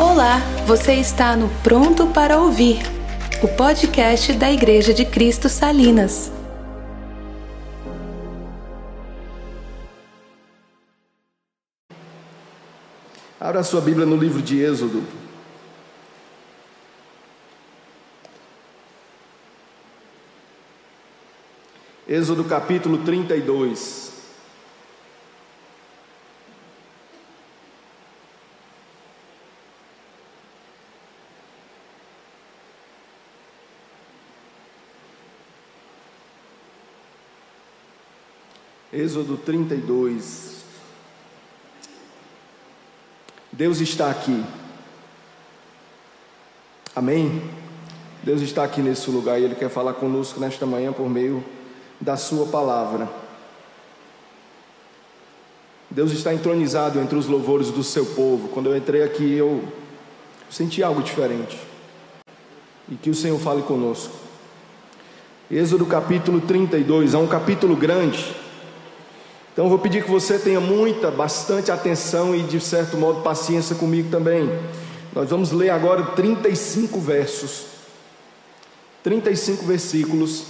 Olá, você está no Pronto para Ouvir, o podcast da Igreja de Cristo Salinas. Abra sua Bíblia no livro de Êxodo. Êxodo capítulo 32. Êxodo 32. Deus está aqui. Amém? Deus está aqui nesse lugar e Ele quer falar conosco nesta manhã por meio da Sua palavra. Deus está entronizado entre os louvores do seu povo. Quando eu entrei aqui, eu senti algo diferente. E que o Senhor fale conosco. Êxodo capítulo 32, é um capítulo grande. Então eu vou pedir que você tenha muita, bastante atenção e de certo modo paciência comigo também. Nós vamos ler agora 35 versos. 35 versículos.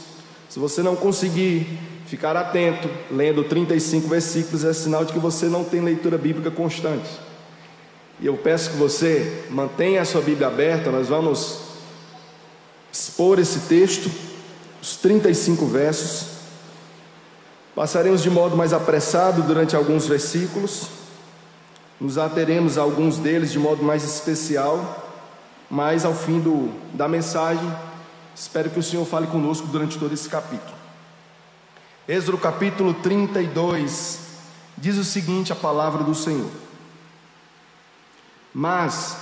Se você não conseguir ficar atento lendo 35 versículos, é sinal de que você não tem leitura bíblica constante. E eu peço que você mantenha a sua Bíblia aberta, nós vamos expor esse texto, os 35 versos. Passaremos de modo mais apressado durante alguns versículos, nos ateremos a alguns deles de modo mais especial, mas ao fim do, da mensagem, espero que o Senhor fale conosco durante todo esse capítulo. Êxodo capítulo 32 diz o seguinte: a palavra do Senhor. Mas,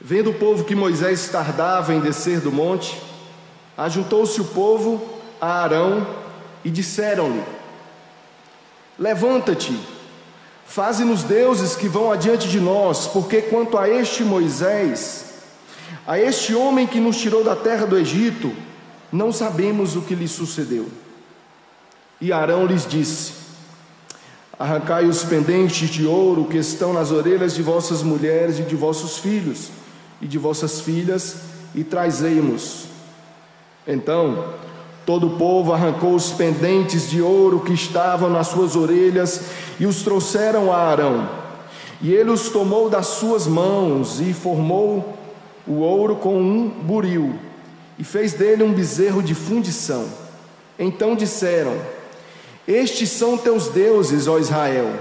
vendo o povo que Moisés tardava em descer do monte, ajuntou-se o povo a Arão e disseram-lhe: Levanta-te, faze-nos deuses que vão adiante de nós, porque quanto a este Moisés, a este homem que nos tirou da terra do Egito, não sabemos o que lhe sucedeu. E Arão lhes disse: Arrancai os pendentes de ouro que estão nas orelhas de vossas mulheres e de vossos filhos e de vossas filhas, e trazei-mos. Então, Todo o povo arrancou os pendentes de ouro que estavam nas suas orelhas e os trouxeram a Arão. E ele os tomou das suas mãos e formou o ouro com um buril e fez dele um bezerro de fundição. Então disseram: Estes são teus deuses, ó Israel,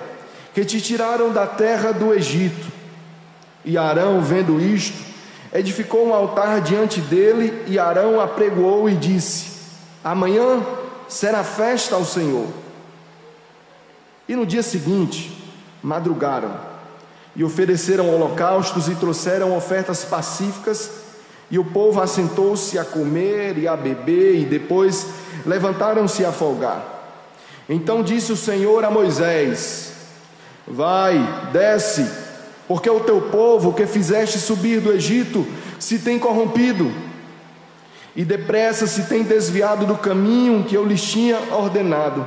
que te tiraram da terra do Egito. E Arão, vendo isto, edificou um altar diante dele, e Arão apregoou e disse: Amanhã será festa ao Senhor. E no dia seguinte, madrugaram e ofereceram holocaustos e trouxeram ofertas pacíficas, e o povo assentou-se a comer e a beber, e depois levantaram-se a folgar. Então disse o Senhor a Moisés: Vai, desce, porque o teu povo que fizeste subir do Egito se tem corrompido e depressa se tem desviado do caminho que eu lhes tinha ordenado.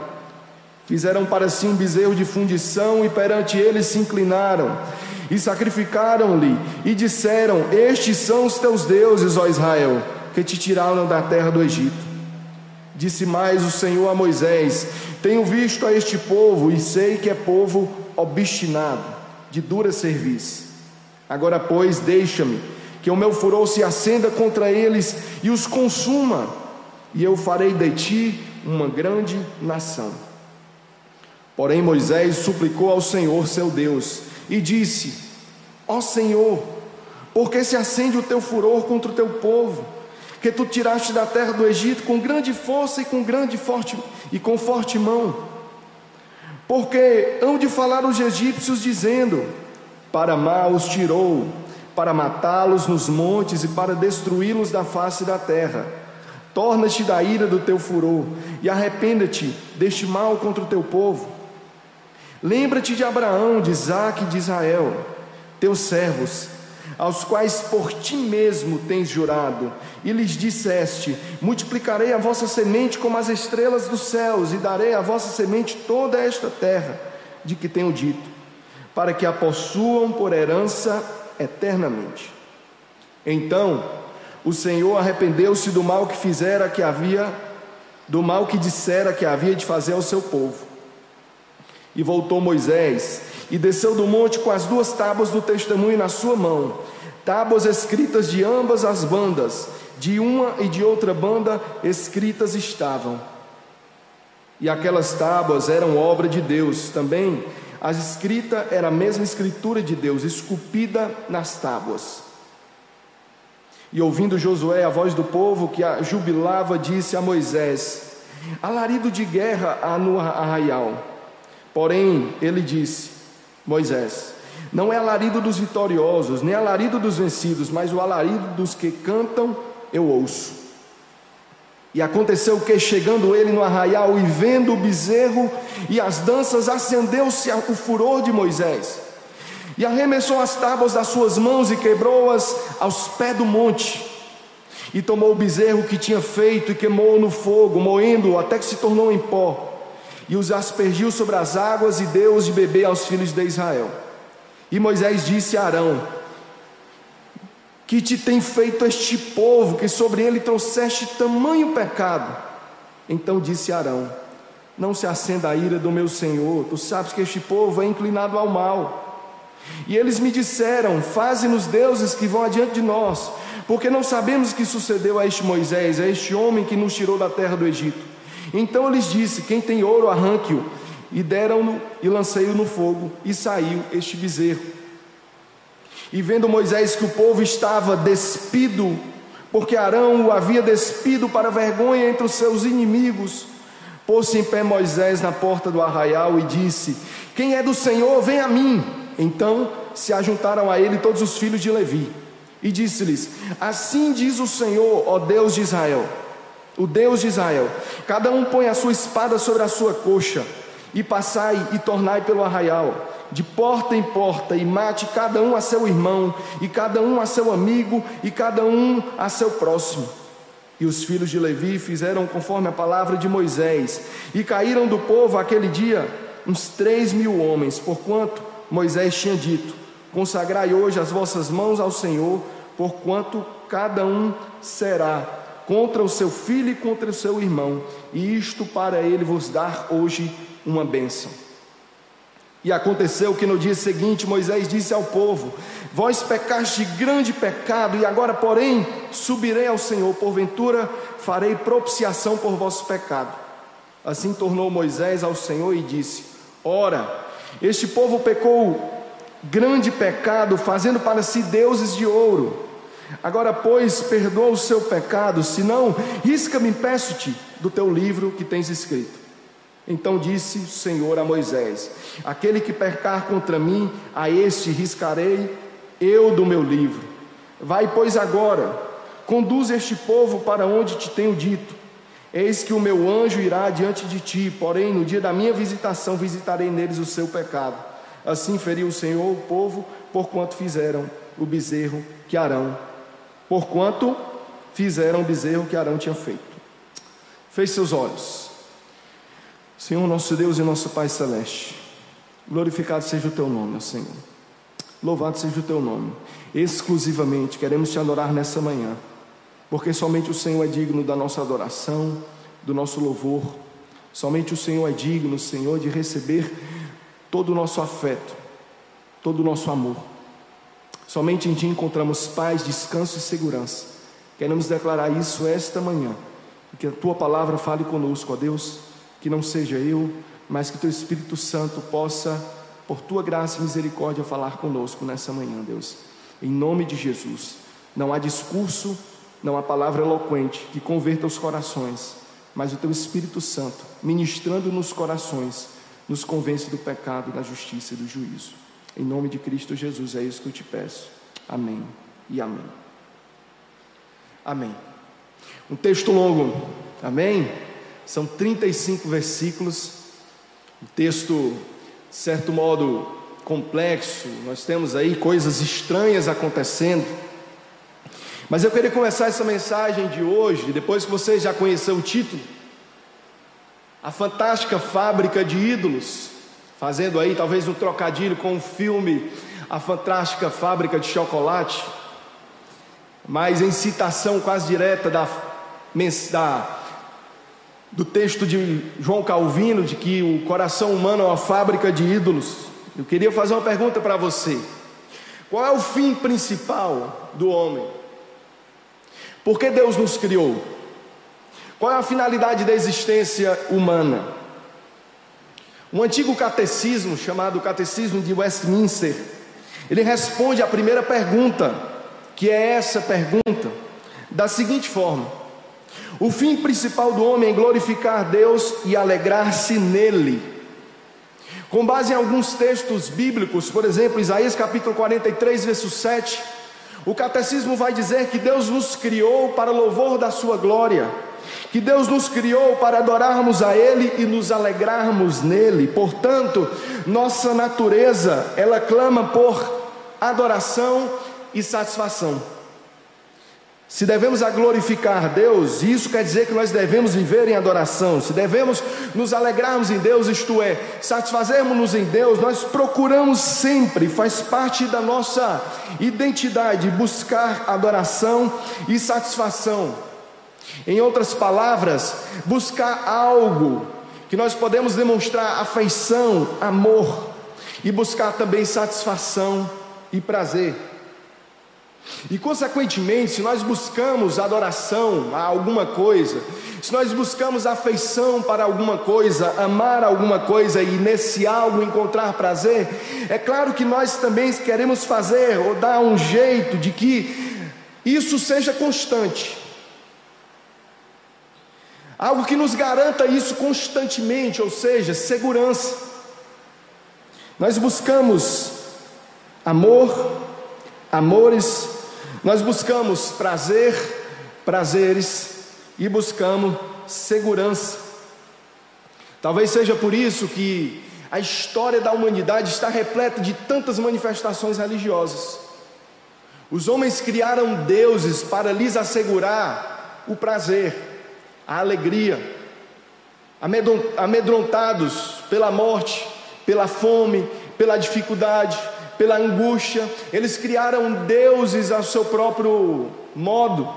Fizeram para si um bezerro de fundição e perante ele se inclinaram e sacrificaram-lhe e disseram: Estes são os teus deuses, ó Israel, que te tiraram da terra do Egito. Disse mais o Senhor a Moisés: Tenho visto a este povo e sei que é povo obstinado, de dura serviço. Agora, pois, deixa-me que o meu furor se acenda contra eles e os consuma, e eu farei de ti uma grande nação. Porém, Moisés suplicou ao Senhor seu Deus e disse: Ó Senhor, por que se acende o teu furor contra o teu povo, que tu tiraste da terra do Egito com grande força e com grande forte e com forte mão? Porque hão de falar os egípcios dizendo: Para mal os tirou para matá-los nos montes e para destruí-los da face da terra. Torna-te da ira do teu furor e arrependa-te deste mal contra o teu povo. Lembra-te de Abraão, de Isaque e de Israel, teus servos, aos quais por ti mesmo tens jurado, e lhes disseste: Multiplicarei a vossa semente como as estrelas dos céus, e darei à vossa semente toda esta terra, de que tenho dito, para que a possuam por herança eternamente. Então, o Senhor arrependeu-se do mal que fizera que havia do mal que dissera que havia de fazer ao seu povo. E voltou Moisés e desceu do monte com as duas tábuas do testemunho na sua mão, tábuas escritas de ambas as bandas, de uma e de outra banda escritas estavam. E aquelas tábuas eram obra de Deus também. A escrita era a mesma escritura de Deus, esculpida nas tábuas. E ouvindo Josué a voz do povo que a jubilava, disse a Moisés: Alarido de guerra há no arraial. Porém, ele disse: Moisés, não é alarido dos vitoriosos, nem alarido dos vencidos, mas o alarido dos que cantam eu ouço. E aconteceu que, chegando ele no arraial e vendo o bezerro e as danças, acendeu-se o furor de Moisés e arremessou as tábuas das suas mãos e quebrou-as aos pés do monte. E tomou o bezerro que tinha feito e queimou no fogo, moendo-o até que se tornou em pó. E os aspergiu sobre as águas e deu-os de beber aos filhos de Israel. E Moisés disse a Arão: Que te tem feito este povo, que sobre ele trouxeste tamanho pecado? Então disse Arão: Não se acenda a ira do meu senhor, tu sabes que este povo é inclinado ao mal. E eles me disseram: Faze-nos deuses que vão adiante de nós, porque não sabemos o que sucedeu a este Moisés, a este homem que nos tirou da terra do Egito. Então eu lhes disse: Quem tem ouro, arranque-o. E deram-no e lancei-o no fogo, e saiu este bezerro. E vendo Moisés que o povo estava despido, porque Arão o havia despido para vergonha entre os seus inimigos, pôs-se em pé Moisés na porta do arraial e disse: Quem é do Senhor, vem a mim. Então se ajuntaram a ele todos os filhos de Levi. E disse-lhes: Assim diz o Senhor, ó Deus de Israel, o Deus de Israel: Cada um põe a sua espada sobre a sua coxa, e passai e tornai pelo arraial, de porta em porta, e mate cada um a seu irmão, e cada um a seu amigo, e cada um a seu próximo. E os filhos de Levi fizeram conforme a palavra de Moisés, e caíram do povo aquele dia uns três mil homens, porquanto Moisés tinha dito: Consagrai hoje as vossas mãos ao Senhor, porquanto cada um será contra o seu filho e contra o seu irmão, e isto para ele vos dar hoje uma bênção. E aconteceu que no dia seguinte Moisés disse ao povo: Vós pecaste de grande pecado, e agora, porém, subirei ao Senhor, porventura farei propiciação por vosso pecado. Assim tornou Moisés ao Senhor e disse: Ora, este povo pecou grande pecado, fazendo para si deuses de ouro. Agora, pois, perdoa o seu pecado, senão, risca-me, peço-te, do teu livro que tens escrito. Então disse o Senhor a Moisés: Aquele que pecar contra mim, a este riscarei eu do meu livro. Vai, pois, agora, conduz este povo para onde te tenho dito Eis que o meu anjo irá diante de ti, porém no dia da minha visitação visitarei neles o seu pecado. Assim feriu o Senhor o povo, porquanto fizeram o bezerro que Arão, porquanto fizeram o bezerro que Arão tinha feito. Fez seus olhos. Senhor, nosso Deus e nosso Pai celeste, glorificado seja o teu nome, Senhor. Louvado seja o teu nome. Exclusivamente queremos te adorar nessa manhã porque somente o Senhor é digno da nossa adoração, do nosso louvor. Somente o Senhor é digno, Senhor, de receber todo o nosso afeto, todo o nosso amor. Somente em Ti encontramos paz, descanso e segurança. Queremos declarar isso esta manhã. Que a Tua palavra fale conosco, ó Deus. Que não seja eu, mas que Teu Espírito Santo possa, por Tua graça e misericórdia, falar conosco nessa manhã, Deus. Em nome de Jesus. Não há discurso não há palavra eloquente que converta os corações, mas o teu Espírito Santo, ministrando nos corações, nos convence do pecado, da justiça e do juízo. Em nome de Cristo Jesus, é isso que eu te peço. Amém e amém. Amém. Um texto longo, amém? São 35 versículos. Um texto, de certo modo, complexo. Nós temos aí coisas estranhas acontecendo. Mas eu queria começar essa mensagem de hoje, depois que você já conheceu o título, a fantástica fábrica de ídolos, fazendo aí talvez um trocadilho com o filme a fantástica fábrica de chocolate, mas em citação quase direta da, da, do texto de João Calvino, de que o coração humano é uma fábrica de ídolos. Eu queria fazer uma pergunta para você: qual é o fim principal do homem? Por que Deus nos criou? Qual é a finalidade da existência humana? Um antigo catecismo, chamado Catecismo de Westminster, ele responde à primeira pergunta, que é essa pergunta, da seguinte forma: O fim principal do homem é glorificar Deus e alegrar-se nele. Com base em alguns textos bíblicos, por exemplo, Isaías capítulo 43, verso 7, o catecismo vai dizer que Deus nos criou para louvor da sua glória, que Deus nos criou para adorarmos a Ele e nos alegrarmos nele. Portanto, nossa natureza, ela clama por adoração e satisfação. Se devemos a glorificar Deus, isso quer dizer que nós devemos viver em adoração. Se devemos nos alegrarmos em Deus, isto é, satisfazermos-nos em Deus, nós procuramos sempre, faz parte da nossa identidade, buscar adoração e satisfação. Em outras palavras, buscar algo que nós podemos demonstrar afeição, amor e buscar também satisfação e prazer. E, consequentemente, se nós buscamos adoração a alguma coisa, se nós buscamos afeição para alguma coisa, amar alguma coisa e nesse algo encontrar prazer, é claro que nós também queremos fazer ou dar um jeito de que isso seja constante. Algo que nos garanta isso constantemente, ou seja, segurança. Nós buscamos amor, amores, nós buscamos prazer, prazeres e buscamos segurança. Talvez seja por isso que a história da humanidade está repleta de tantas manifestações religiosas. Os homens criaram deuses para lhes assegurar o prazer, a alegria, amedrontados pela morte, pela fome, pela dificuldade, pela angústia, eles criaram deuses ao seu próprio modo.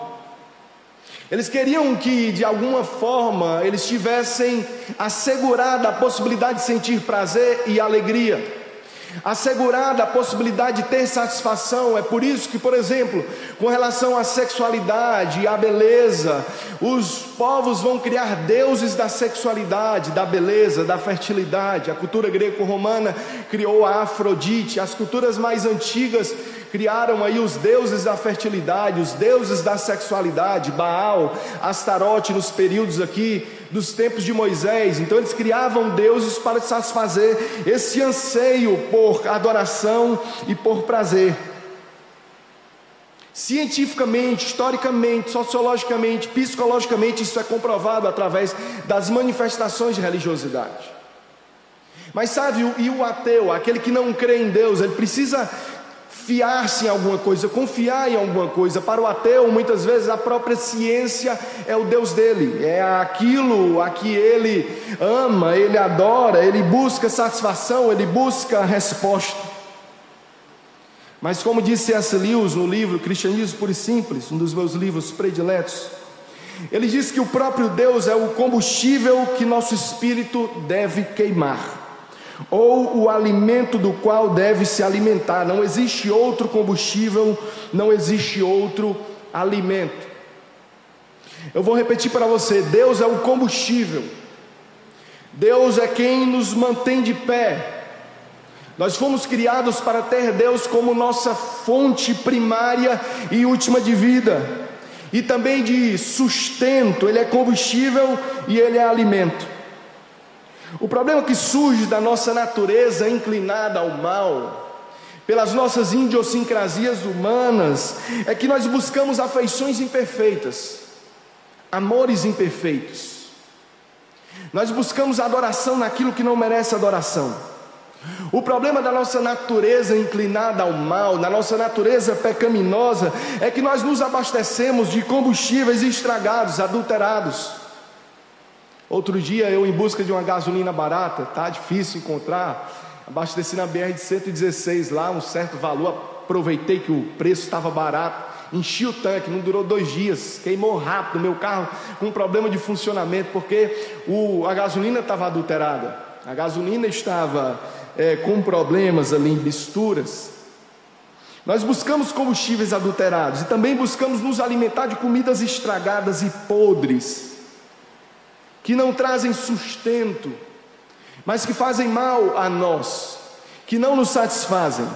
Eles queriam que de alguma forma eles tivessem assegurada a possibilidade de sentir prazer e alegria assegurada a possibilidade de ter satisfação. É por isso que, por exemplo, com relação à sexualidade à beleza, os povos vão criar deuses da sexualidade, da beleza, da fertilidade. A cultura greco-romana criou a Afrodite, as culturas mais antigas criaram aí os deuses da fertilidade, os deuses da sexualidade, Baal, Astarote nos períodos aqui dos tempos de Moisés. Então eles criavam deuses para satisfazer esse anseio por adoração e por prazer. Cientificamente, historicamente, sociologicamente, psicologicamente, isso é comprovado através das manifestações de religiosidade. Mas sabe, e o ateu, aquele que não crê em Deus, ele precisa fiar-se em alguma coisa, confiar em alguma coisa. Para o ateu, muitas vezes a própria ciência é o Deus dele, é aquilo a que ele ama, ele adora, ele busca satisfação, ele busca resposta. Mas como disse C.S. Lewis no livro Cristianismo Puro e Simples, um dos meus livros prediletos, ele diz que o próprio Deus é o combustível que nosso espírito deve queimar ou o alimento do qual deve se alimentar. Não existe outro combustível, não existe outro alimento. Eu vou repetir para você: Deus é o combustível, Deus é quem nos mantém de pé. Nós fomos criados para ter Deus como nossa fonte primária e última de vida, e também de sustento, Ele é combustível e Ele é alimento. O problema que surge da nossa natureza inclinada ao mal, pelas nossas idiosincrasias humanas, é que nós buscamos afeições imperfeitas, amores imperfeitos. Nós buscamos adoração naquilo que não merece adoração. O problema da nossa natureza inclinada ao mal, da nossa natureza pecaminosa, é que nós nos abastecemos de combustíveis estragados, adulterados. Outro dia eu em busca de uma gasolina barata, tá difícil encontrar. abasteci na BR de 116 lá, um certo valor, aproveitei que o preço estava barato, enchi o tanque, não durou dois dias, queimou rápido, meu carro com problema de funcionamento, porque o, a gasolina estava adulterada, a gasolina estava é, com problemas ali em misturas. Nós buscamos combustíveis adulterados e também buscamos nos alimentar de comidas estragadas e podres, que não trazem sustento, mas que fazem mal a nós, que não nos satisfazem.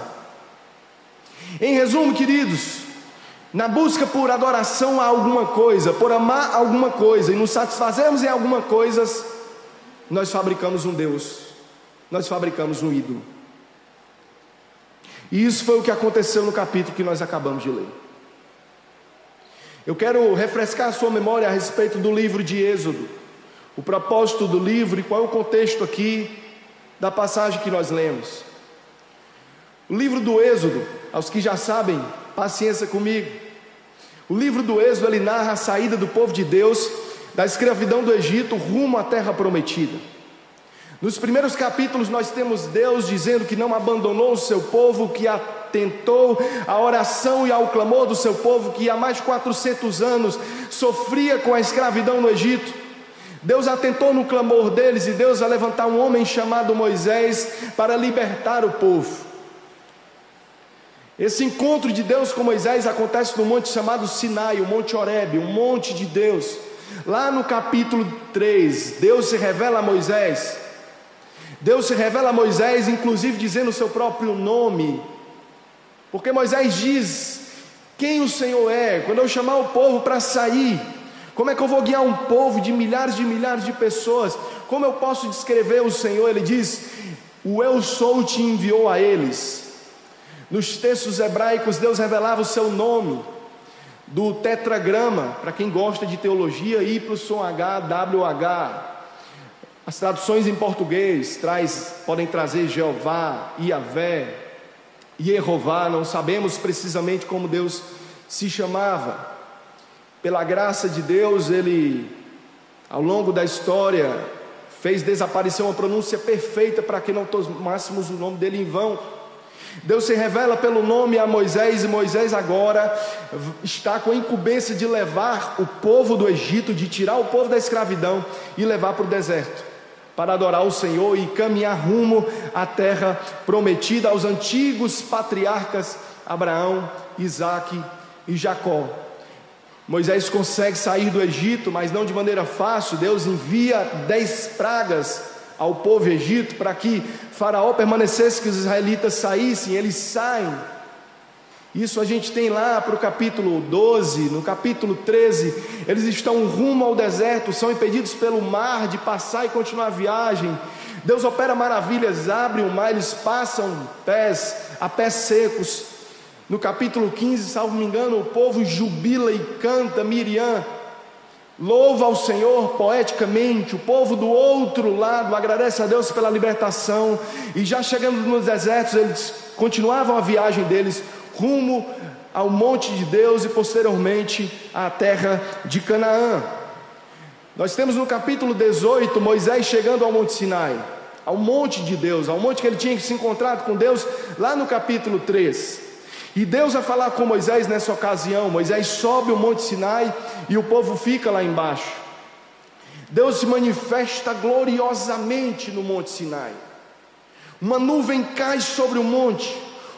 Em resumo, queridos, na busca por adoração a alguma coisa, por amar alguma coisa e nos satisfazermos em alguma coisa, nós fabricamos um Deus, nós fabricamos um ídolo. E isso foi o que aconteceu no capítulo que nós acabamos de ler. Eu quero refrescar a sua memória a respeito do livro de Êxodo, o propósito do livro e qual é o contexto aqui da passagem que nós lemos. O livro do Êxodo, aos que já sabem, paciência comigo. O livro do Êxodo ele narra a saída do povo de Deus da escravidão do Egito rumo à terra prometida. Nos primeiros capítulos, nós temos Deus dizendo que não abandonou o seu povo, que atentou à oração e ao clamor do seu povo, que há mais de 400 anos sofria com a escravidão no Egito. Deus atentou no clamor deles e Deus vai levantar um homem chamado Moisés para libertar o povo. Esse encontro de Deus com Moisés acontece no monte chamado Sinai, o Monte Horebe, o monte de Deus. Lá no capítulo 3, Deus se revela a Moisés Deus se revela a Moisés, inclusive dizendo o seu próprio nome, porque Moisés diz quem o Senhor é, quando eu chamar o povo para sair, como é que eu vou guiar um povo de milhares de milhares de pessoas? Como eu posso descrever o Senhor? Ele diz: O eu sou te enviou a eles. Nos textos hebraicos, Deus revelava o seu nome, do tetragrama, para quem gosta de teologia, YHWH, as traduções em português traz, podem trazer Jeová, Iavé, Jeová, não sabemos precisamente como Deus se chamava. Pela graça de Deus, ele, ao longo da história, fez desaparecer uma pronúncia perfeita para que não tomássemos o nome dele em vão. Deus se revela pelo nome a Moisés, e Moisés agora está com a incumbência de levar o povo do Egito, de tirar o povo da escravidão e levar para o deserto para adorar o Senhor e caminhar rumo à terra prometida aos antigos patriarcas Abraão, Isaque e Jacó. Moisés consegue sair do Egito, mas não de maneira fácil. Deus envia dez pragas ao povo egito para que Faraó permanecesse, que os israelitas saíssem. Eles saem isso a gente tem lá para o capítulo 12, no capítulo 13, eles estão rumo ao deserto, são impedidos pelo mar de passar e continuar a viagem. Deus opera maravilhas, abre o mar, eles passam pés a pés secos. No capítulo 15, salvo me engano, o povo jubila e canta Miriam, louva ao Senhor poeticamente. O povo do outro lado agradece a Deus pela libertação. E já chegando nos desertos, eles continuavam a viagem deles rumo ao monte de Deus e posteriormente à terra de Canaã. Nós temos no capítulo 18 Moisés chegando ao Monte Sinai, ao monte de Deus, ao monte que ele tinha que se encontrar com Deus, lá no capítulo 3. E Deus vai falar com Moisés nessa ocasião. Moisés sobe o Monte Sinai e o povo fica lá embaixo. Deus se manifesta gloriosamente no Monte Sinai. Uma nuvem cai sobre o monte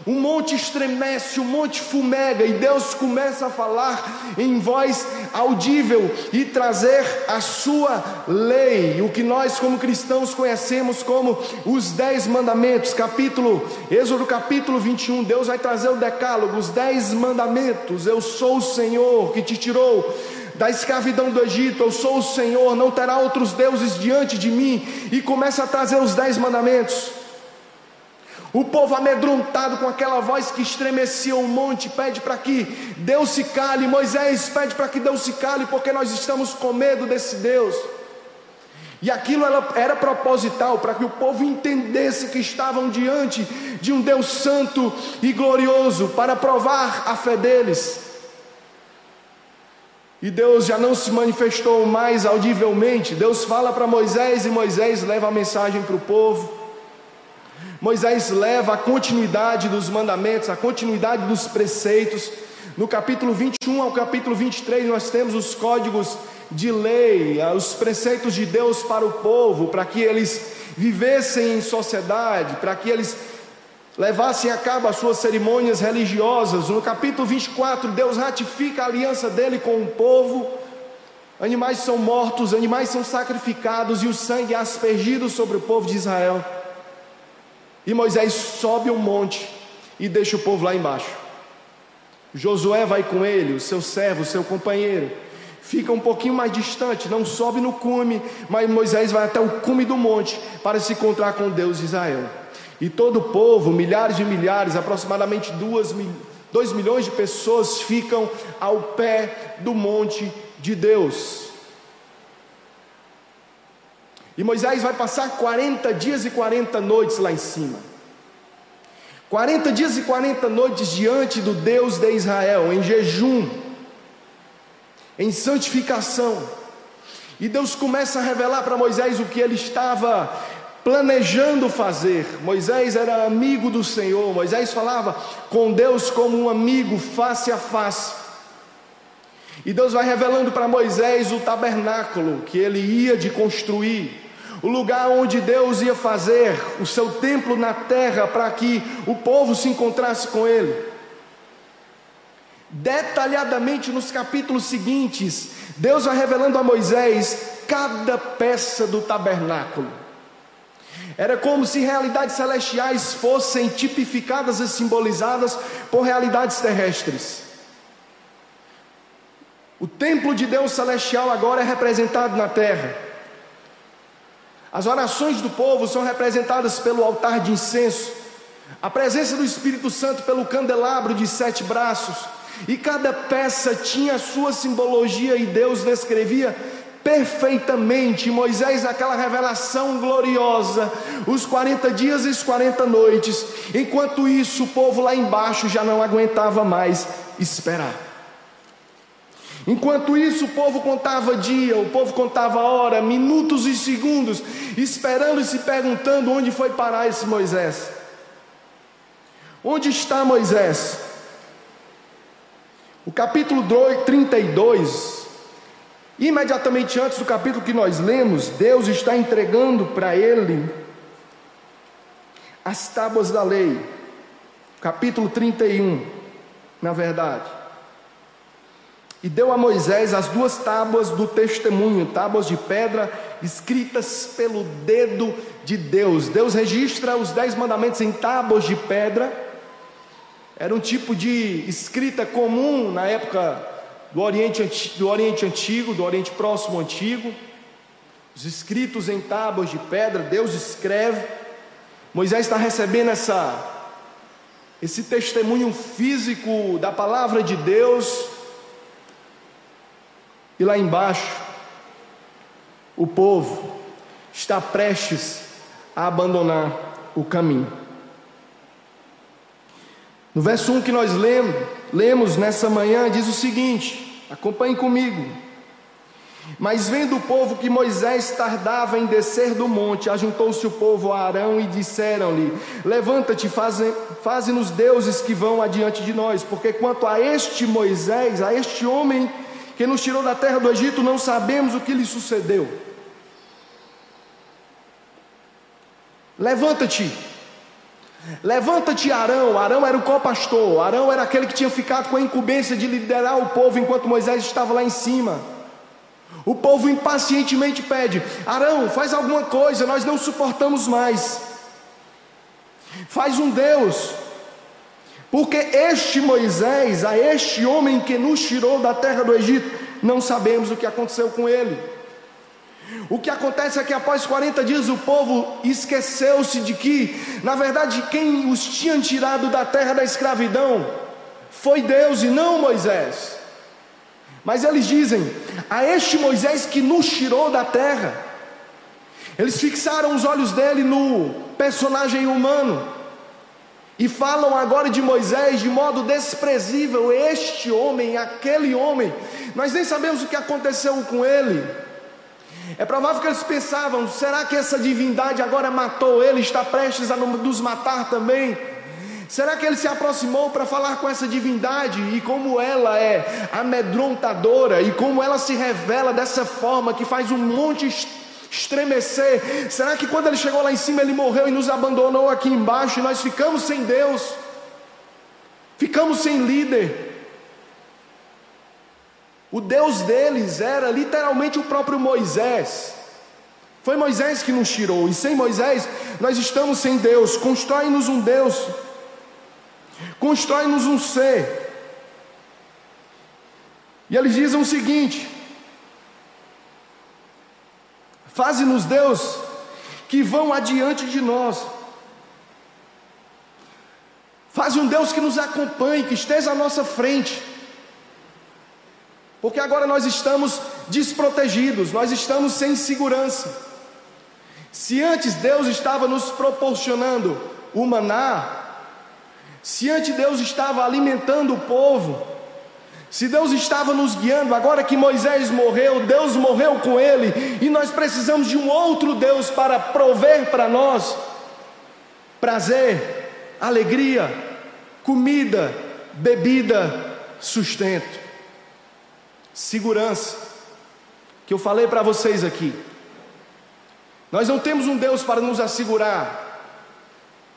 o monte estremece, o monte fumega, e Deus começa a falar em voz audível e trazer a sua lei, o que nós, como cristãos, conhecemos como os dez mandamentos, capítulo, Êxodo capítulo 21. Deus vai trazer o decálogo, os dez mandamentos. Eu sou o Senhor que te tirou da escravidão do Egito, eu sou o Senhor, não terá outros deuses diante de mim, e começa a trazer os dez mandamentos. O povo amedrontado com aquela voz que estremecia o monte pede para que Deus se cale. Moisés pede para que Deus se cale, porque nós estamos com medo desse Deus. E aquilo era, proposital para que o povo entendesse que estavam diante de um Deus santo e glorioso para provar a fé deles. E Deus já não se manifestou mais audivelmente. Deus fala para Moisés e Moisés leva a mensagem para o povo. Moisés leva a continuidade dos mandamentos, a continuidade dos preceitos. No capítulo 21 ao capítulo 23, nós temos os códigos de lei, os preceitos de Deus para o povo, para que eles vivessem em sociedade, para que eles levassem a cabo as suas cerimônias religiosas. No capítulo 24, Deus ratifica a aliança dele com o povo. Animais são mortos, animais são sacrificados e o sangue é aspergido sobre o povo de Israel. E Moisés sobe um monte e deixa o povo lá embaixo. Josué vai com ele, o seu servo, o seu companheiro. Fica um pouquinho mais distante, não sobe no cume, mas Moisés vai até o cume do monte para se encontrar com Deus de Israel. E todo o povo, milhares de milhares, aproximadamente duas, dois milhões de pessoas, ficam ao pé do monte de Deus. E Moisés vai passar 40 dias e 40 noites lá em cima. 40 dias e 40 noites diante do Deus de Israel, em jejum, em santificação. E Deus começa a revelar para Moisés o que ele estava planejando fazer. Moisés era amigo do Senhor, Moisés falava com Deus como um amigo, face a face. E Deus vai revelando para Moisés o tabernáculo que ele ia de construir, o lugar onde Deus ia fazer o seu templo na terra para que o povo se encontrasse com ele. Detalhadamente nos capítulos seguintes, Deus vai revelando a Moisés cada peça do tabernáculo. Era como se realidades celestiais fossem tipificadas e simbolizadas por realidades terrestres. O templo de Deus celestial agora é representado na terra. As orações do povo são representadas pelo altar de incenso, a presença do Espírito Santo pelo candelabro de sete braços, e cada peça tinha a sua simbologia e Deus descrevia perfeitamente Moisés naquela revelação gloriosa, os 40 dias e os 40 noites. Enquanto isso, o povo lá embaixo já não aguentava mais esperar. Enquanto isso, o povo contava dia, o povo contava hora, minutos e segundos, esperando e se perguntando onde foi parar esse Moisés. Onde está Moisés? O capítulo 32 Imediatamente antes do capítulo que nós lemos, Deus está entregando para ele as tábuas da lei. Capítulo 31, na verdade. E deu a Moisés as duas tábuas do testemunho, tábuas de pedra escritas pelo dedo de Deus. Deus registra os dez mandamentos em tábuas de pedra. Era um tipo de escrita comum na época do Oriente, do Oriente Antigo, do Oriente Próximo Antigo, os escritos em tábuas de pedra, Deus escreve. Moisés está recebendo essa, esse testemunho físico da palavra de Deus, e lá embaixo, o povo está prestes a abandonar o caminho. No verso 1 que nós lemos, lemos nessa manhã, diz o seguinte: acompanhe comigo. Mas vendo o povo que Moisés tardava em descer do monte, ajuntou-se o povo a Arão e disseram-lhe: Levanta-te, faze-nos deuses que vão adiante de nós, porque quanto a este Moisés, a este homem que nos tirou da terra do Egito, não sabemos o que lhe sucedeu. Levanta-te, Levanta-te, Arão. Arão era o co-pastor. Arão era aquele que tinha ficado com a incumbência de liderar o povo enquanto Moisés estava lá em cima. O povo impacientemente pede: Arão, faz alguma coisa, nós não suportamos mais. Faz um Deus, porque este Moisés, a este homem que nos tirou da terra do Egito, não sabemos o que aconteceu com ele. O que acontece é que após 40 dias o povo esqueceu-se de que, na verdade, quem os tinha tirado da terra da escravidão foi Deus e não Moisés. Mas eles dizem: a este Moisés que nos tirou da terra. Eles fixaram os olhos dele no personagem humano e falam agora de Moisés de modo desprezível. Este homem, aquele homem, nós nem sabemos o que aconteceu com ele. É provável que eles pensavam: será que essa divindade agora matou ele, está prestes a nos matar também? Será que ele se aproximou para falar com essa divindade e como ela é amedrontadora e como ela se revela dessa forma que faz um monte estremecer? Será que quando ele chegou lá em cima ele morreu e nos abandonou aqui embaixo e nós ficamos sem Deus? Ficamos sem líder? O Deus deles era literalmente o próprio Moisés. Foi Moisés que nos tirou, e sem Moisés nós estamos sem Deus. Constrói-nos um Deus Constrói-nos um ser. E eles dizem o seguinte: Faze-nos Deus que vão adiante de nós. Faz um Deus que nos acompanhe, que esteja à nossa frente. Porque agora nós estamos desprotegidos, nós estamos sem segurança. Se antes Deus estava nos proporcionando o maná, se antes Deus estava alimentando o povo, se Deus estava nos guiando, agora que Moisés morreu, Deus morreu com ele, e nós precisamos de um outro Deus para prover para nós prazer, alegria, comida, bebida, sustento, segurança, que eu falei para vocês aqui. Nós não temos um Deus para nos assegurar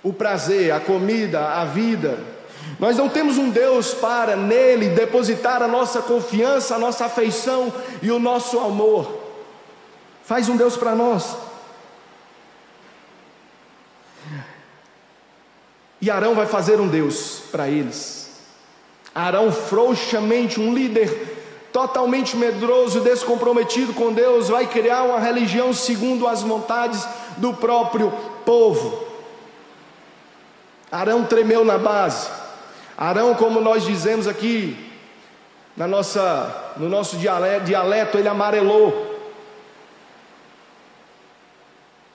o prazer, a comida, a vida. Nós não temos um Deus para nele depositar a nossa confiança, a nossa afeição e o nosso amor. Faz um Deus para nós. E Arão vai fazer um Deus para eles. Arão, frouxamente, um líder totalmente medroso, descomprometido com Deus, vai criar uma religião segundo as vontades do próprio povo. Arão tremeu na base. Arão, como nós dizemos aqui, na nossa, no nosso dialeto, dialeto, ele amarelou.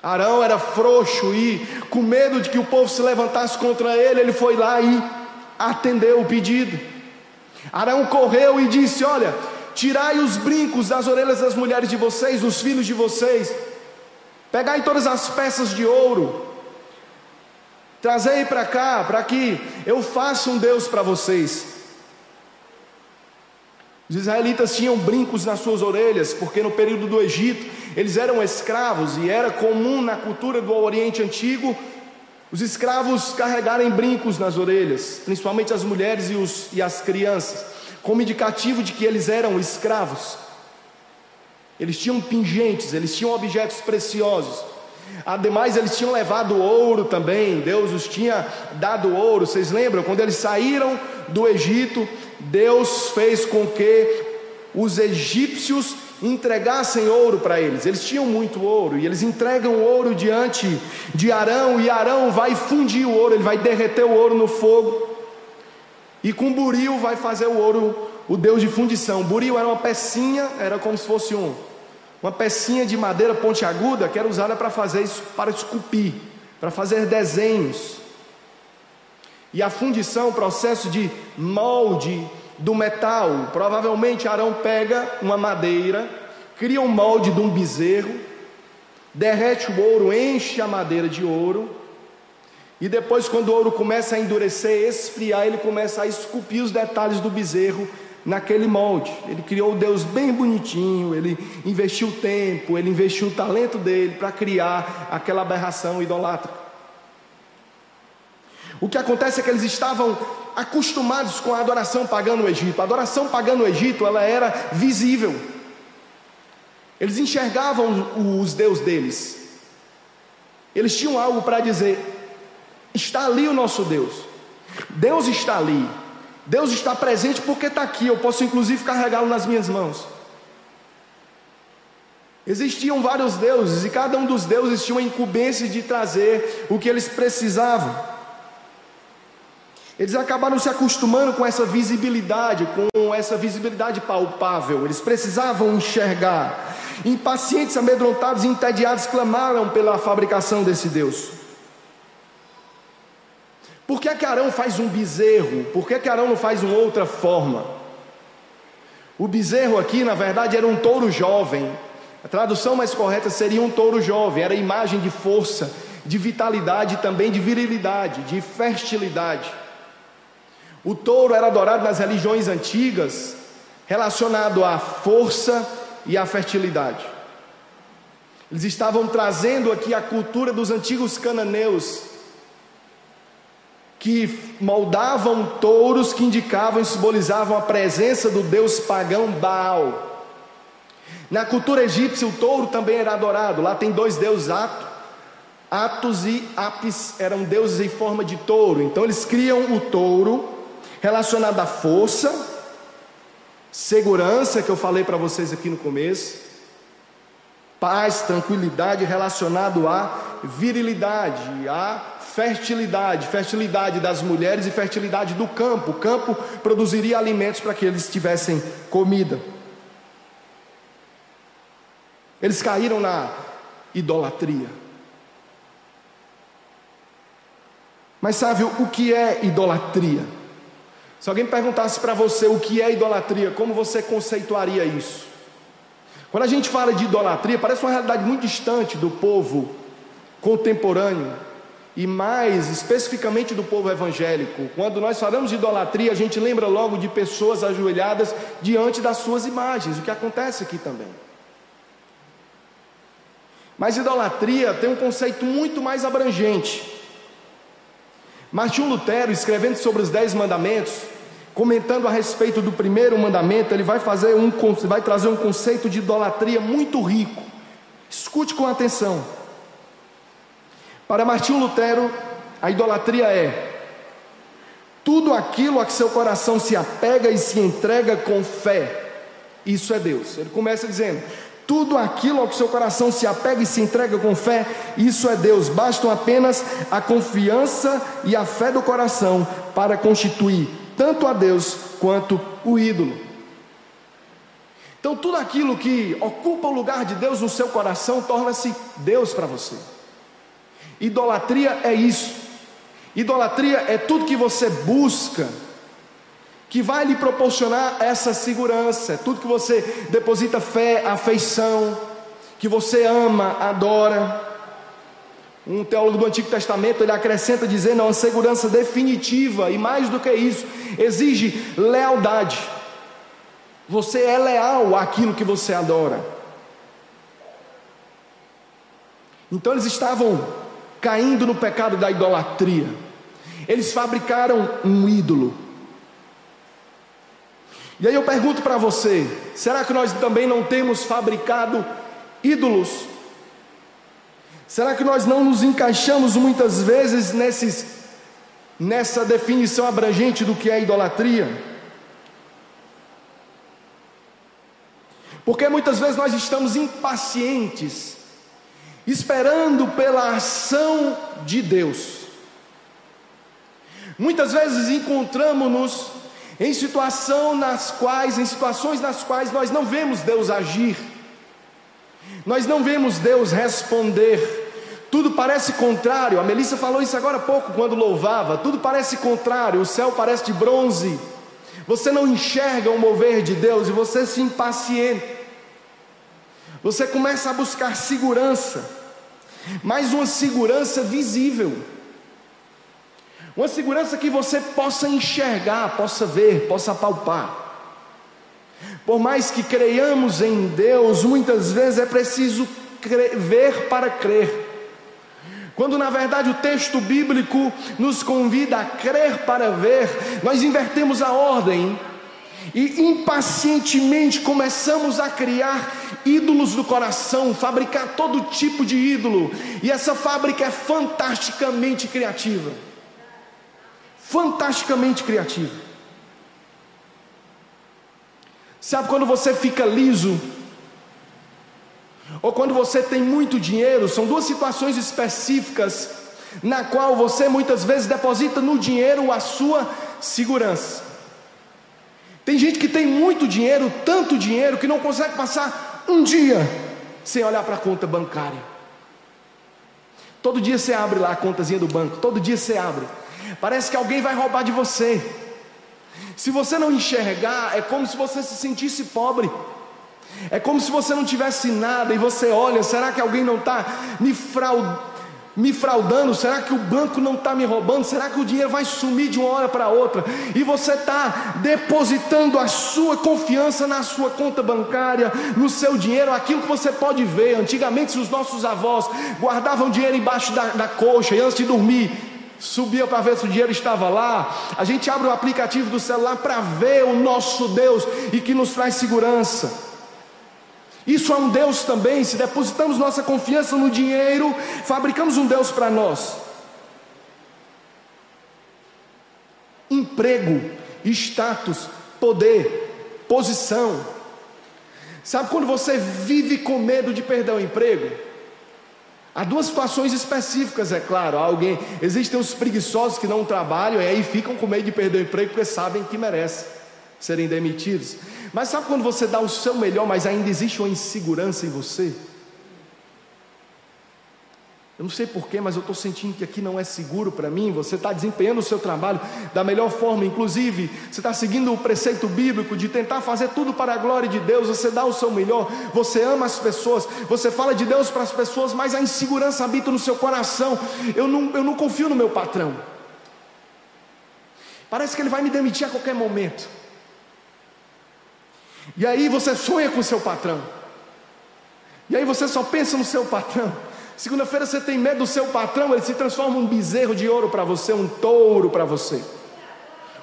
Arão era frouxo e, com medo de que o povo se levantasse contra ele, ele foi lá e atendeu o pedido. Arão correu e disse: Olha, tirai os brincos das orelhas das mulheres de vocês, dos filhos de vocês, pegai todas as peças de ouro, Trazei para cá, para que eu faça um Deus para vocês. Os israelitas tinham brincos nas suas orelhas, porque no período do Egito eles eram escravos e era comum na cultura do Oriente Antigo os escravos carregarem brincos nas orelhas, principalmente as mulheres e, os, e as crianças, como indicativo de que eles eram escravos. Eles tinham pingentes, eles tinham objetos preciosos. Ademais, eles tinham levado ouro também, Deus os tinha dado ouro. Vocês lembram? Quando eles saíram do Egito, Deus fez com que os egípcios entregassem ouro para eles. Eles tinham muito ouro e eles entregam ouro diante de Arão, e Arão vai fundir o ouro, ele vai derreter o ouro no fogo. E com buril vai fazer o ouro, o Deus de fundição. Buril era uma pecinha, era como se fosse um uma pecinha de madeira pontiaguda que era usada para fazer isso, para esculpir, para fazer desenhos. E a fundição, o processo de molde do metal. Provavelmente Arão pega uma madeira, cria um molde de um bezerro, derrete o ouro, enche a madeira de ouro, e depois, quando o ouro começa a endurecer, esfriar, ele começa a esculpir os detalhes do bezerro naquele molde. Ele criou o Deus bem bonitinho, ele investiu tempo, ele investiu o talento dele para criar aquela aberração idolatra. O que acontece é que eles estavam acostumados com a adoração pagã no Egito. A adoração pagã no Egito, ela era visível. Eles enxergavam os deuses deles. Eles tinham algo para dizer: está ali o nosso Deus. Deus está ali. Deus está presente porque está aqui, eu posso inclusive carregá-lo nas minhas mãos. Existiam vários deuses e cada um dos deuses tinha uma incumbência de trazer o que eles precisavam. Eles acabaram se acostumando com essa visibilidade, com essa visibilidade palpável. Eles precisavam enxergar. Impacientes, amedrontados e entediados clamaram pela fabricação desse Deus. Por que, é que Arão faz um bezerro? Por que, é que Arão não faz uma outra forma? O bezerro aqui, na verdade, era um touro jovem, A tradução mais correta seria um touro jovem, era imagem de força, de vitalidade também de virilidade, de fertilidade. O touro era adorado nas religiões antigas, relacionado à força e à fertilidade. Eles estavam trazendo aqui a cultura dos antigos cananeus, que moldavam touros que indicavam e simbolizavam a presença do deus pagão Baal. Na cultura egípcia, o touro também era adorado. Lá tem dois deuses, Ato, Atos e Apis, eram deuses em forma de touro. Então eles criam o touro relacionado à força, segurança, que eu falei para vocês aqui no começo, paz, tranquilidade, relacionado à virilidade, à fertilidade, fertilidade das mulheres e fertilidade do campo. O campo produziria alimentos para que eles tivessem comida. Eles caíram na idolatria. Mas sabe o que é idolatria? Se alguém perguntasse para você o que é idolatria, como você conceituaria isso? Quando a gente fala de idolatria, parece uma realidade muito distante do povo contemporâneo e mais especificamente do povo evangélico. Quando nós falamos de idolatria, a gente lembra logo de pessoas ajoelhadas diante das suas imagens, o que acontece aqui também. Mas idolatria tem um conceito muito mais abrangente. Martinho Lutero, escrevendo sobre os dez mandamentos, comentando a respeito do primeiro mandamento, ele vai fazer um vai trazer um conceito de idolatria muito rico. Escute com atenção. Para Martinho Lutero, a idolatria é tudo aquilo a que seu coração se apega e se entrega com fé. Isso é Deus. Ele começa dizendo: tudo aquilo ao que seu coração se apega e se entrega com fé, isso é Deus. Bastam apenas a confiança e a fé do coração para constituir tanto a Deus quanto o ídolo. Então, tudo aquilo que ocupa o lugar de Deus no seu coração torna-se Deus para você. Idolatria é isso. Idolatria é tudo que você busca, que vai lhe proporcionar essa segurança, é tudo que você deposita fé, afeição, que você ama, adora. Um teólogo do Antigo Testamento ele acrescenta dizendo: é uma segurança definitiva, e mais do que isso, exige lealdade. Você é leal àquilo que você adora. Então eles estavam caindo no pecado da idolatria. Eles fabricaram um ídolo. E aí eu pergunto para você: será que nós também não temos fabricado ídolos? Será que nós não nos encaixamos muitas vezes nesses, nessa definição abrangente do que é idolatria? Porque muitas vezes nós estamos impacientes esperando pela ação de Deus. Muitas vezes encontramos-nos em situação nas quais, em situações nas quais nós não vemos Deus agir. Nós não vemos Deus responder. Tudo parece contrário. A Melissa falou isso agora há pouco quando louvava. Tudo parece contrário. O céu parece de bronze. Você não enxerga o mover de Deus e você se impacienta. Você começa a buscar segurança, mas uma segurança visível, uma segurança que você possa enxergar, possa ver, possa palpar. Por mais que creiamos em Deus, muitas vezes é preciso crer, ver para crer. Quando na verdade o texto bíblico nos convida a crer para ver, nós invertemos a ordem e impacientemente começamos a criar ídolos do coração, fabricar todo tipo de ídolo, e essa fábrica é fantasticamente criativa. Fantasticamente criativa. Sabe quando você fica liso? Ou quando você tem muito dinheiro, são duas situações específicas na qual você muitas vezes deposita no dinheiro a sua segurança. Tem gente que tem muito dinheiro, tanto dinheiro, que não consegue passar um dia sem olhar para a conta bancária. Todo dia você abre lá a contazinha do banco, todo dia você abre. Parece que alguém vai roubar de você. Se você não enxergar, é como se você se sentisse pobre. É como se você não tivesse nada e você olha, será que alguém não está me fraudando? Me fraudando? Será que o banco não está me roubando? Será que o dinheiro vai sumir de uma hora para outra? E você está depositando a sua confiança na sua conta bancária, no seu dinheiro, aquilo que você pode ver. Antigamente, os nossos avós guardavam dinheiro embaixo da, da coxa e antes de dormir, subia para ver se o dinheiro estava lá. A gente abre o aplicativo do celular para ver o nosso Deus e que nos traz segurança. Isso é um Deus também. Se depositamos nossa confiança no dinheiro, fabricamos um Deus para nós. Emprego, status, poder, posição. Sabe quando você vive com medo de perder o emprego? Há duas situações específicas, é claro. Alguém, existem os preguiçosos que não trabalham e aí ficam com medo de perder o emprego porque sabem que merecem serem demitidos. Mas sabe quando você dá o seu melhor, mas ainda existe uma insegurança em você? Eu não sei porquê, mas eu estou sentindo que aqui não é seguro para mim. Você está desempenhando o seu trabalho da melhor forma, inclusive, você está seguindo o preceito bíblico de tentar fazer tudo para a glória de Deus. Você dá o seu melhor, você ama as pessoas, você fala de Deus para as pessoas, mas a insegurança habita no seu coração. Eu não, eu não confio no meu patrão. Parece que ele vai me demitir a qualquer momento. E aí você sonha com o seu patrão. E aí você só pensa no seu patrão. Segunda-feira você tem medo do seu patrão, ele se transforma um bezerro de ouro para você, um touro para você,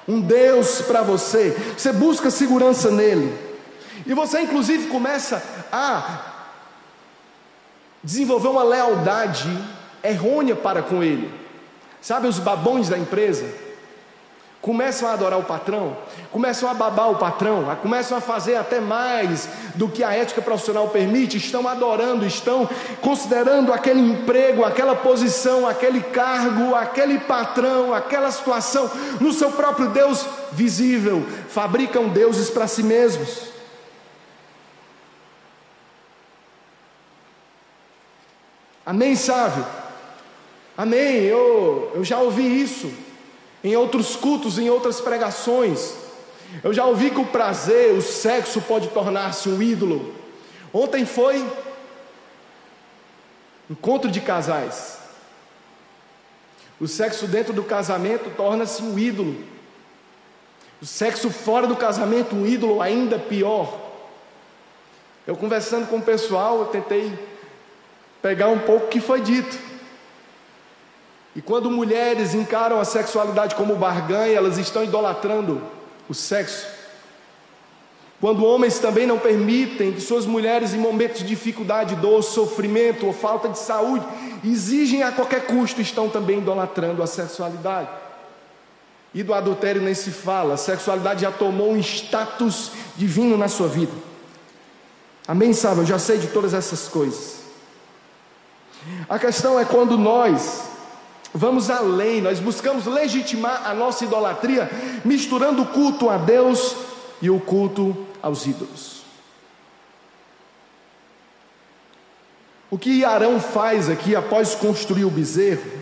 um Deus para você. Você busca segurança nele. E você inclusive começa a desenvolver uma lealdade errônea para com ele. Sabe os babões da empresa? Começam a adorar o patrão, começam a babar o patrão, começam a fazer até mais do que a ética profissional permite, estão adorando, estão considerando aquele emprego, aquela posição, aquele cargo, aquele patrão, aquela situação no seu próprio Deus visível, fabricam deuses para si mesmos. Amém, sabe? Amém, eu, eu já ouvi isso em outros cultos, em outras pregações. Eu já ouvi que o prazer, o sexo pode tornar-se um ídolo. Ontem foi encontro de casais. O sexo dentro do casamento torna-se um ídolo. O sexo fora do casamento, um ídolo ainda pior. Eu conversando com o pessoal, eu tentei pegar um pouco o que foi dito. E quando mulheres encaram a sexualidade como barganha, elas estão idolatrando o sexo. Quando homens também não permitem que suas mulheres, em momentos de dificuldade, dor, sofrimento ou falta de saúde, exigem a qualquer custo, estão também idolatrando a sexualidade. E do adultério nem se fala, a sexualidade já tomou um status divino na sua vida. Amém, sabe? Eu já sei de todas essas coisas. A questão é quando nós Vamos além, nós buscamos legitimar a nossa idolatria, misturando o culto a Deus e o culto aos ídolos. O que Arão faz aqui após construir o bezerro,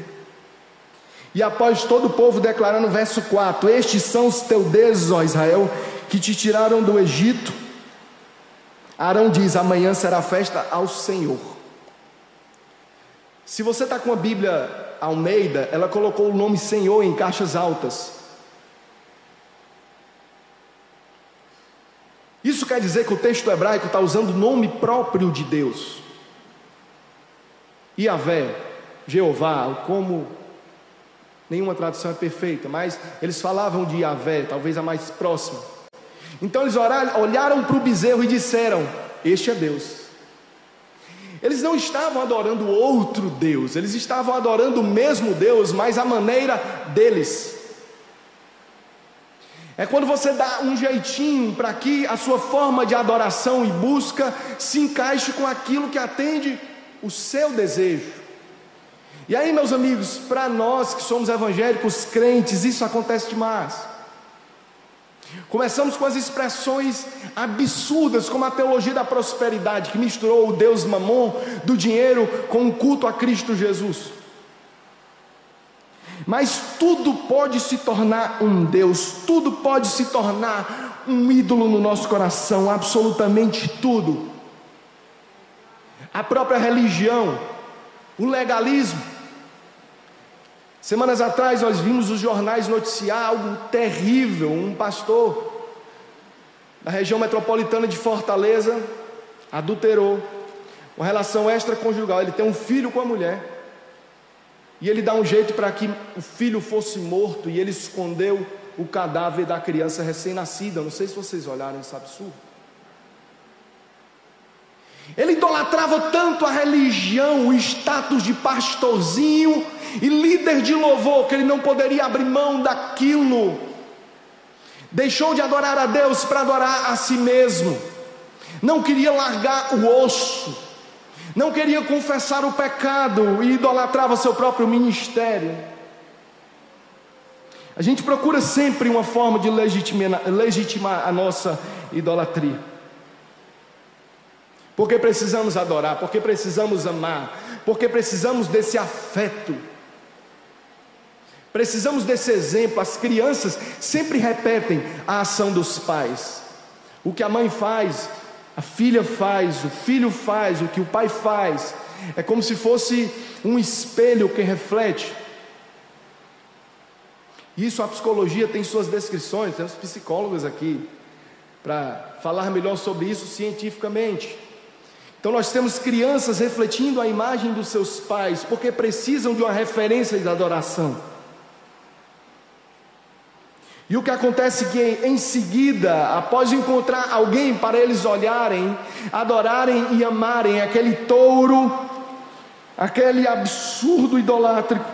e após todo o povo declarar no verso 4: Estes são os teus deuses, ó Israel, que te tiraram do Egito. Arão diz: Amanhã será festa ao Senhor. Se você está com a Bíblia Almeida, ela colocou o nome Senhor em caixas altas. Isso quer dizer que o texto hebraico está usando o nome próprio de Deus. Yahvé, Jeová, como nenhuma tradução é perfeita, mas eles falavam de Yahvé, talvez a mais próxima. Então eles olharam para o bezerro e disseram: Este é Deus. Eles não estavam adorando outro Deus, eles estavam adorando o mesmo Deus, mas a maneira deles. É quando você dá um jeitinho para que a sua forma de adoração e busca se encaixe com aquilo que atende o seu desejo. E aí, meus amigos, para nós que somos evangélicos crentes, isso acontece demais. Começamos com as expressões absurdas, como a teologia da prosperidade, que misturou o Deus mamon do dinheiro com o culto a Cristo Jesus. Mas tudo pode se tornar um Deus, tudo pode se tornar um ídolo no nosso coração, absolutamente tudo. A própria religião, o legalismo. Semanas atrás nós vimos os jornais noticiar algo terrível. Um pastor da região metropolitana de Fortaleza adulterou uma relação extraconjugal. Ele tem um filho com a mulher. E ele dá um jeito para que o filho fosse morto e ele escondeu o cadáver da criança recém-nascida. Não sei se vocês olharam esse absurdo. Ele idolatrava tanto a religião, o status de pastorzinho e líder de louvor, que ele não poderia abrir mão daquilo. Deixou de adorar a Deus para adorar a si mesmo. Não queria largar o osso não queria confessar o pecado e idolatrava seu próprio ministério. A gente procura sempre uma forma de legitimar, a nossa idolatria. Porque precisamos adorar, porque precisamos amar, porque precisamos desse afeto. Precisamos desse exemplo. As crianças sempre repetem a ação dos pais. O que a mãe faz, a filha faz, o filho faz, o que o pai faz. É como se fosse um espelho que reflete. Isso a psicologia tem suas descrições, temos psicólogos aqui para falar melhor sobre isso cientificamente. Então nós temos crianças refletindo a imagem dos seus pais, porque precisam de uma referência de adoração. E o que acontece é que em seguida, após encontrar alguém para eles olharem, adorarem e amarem aquele touro, aquele absurdo idolátrico,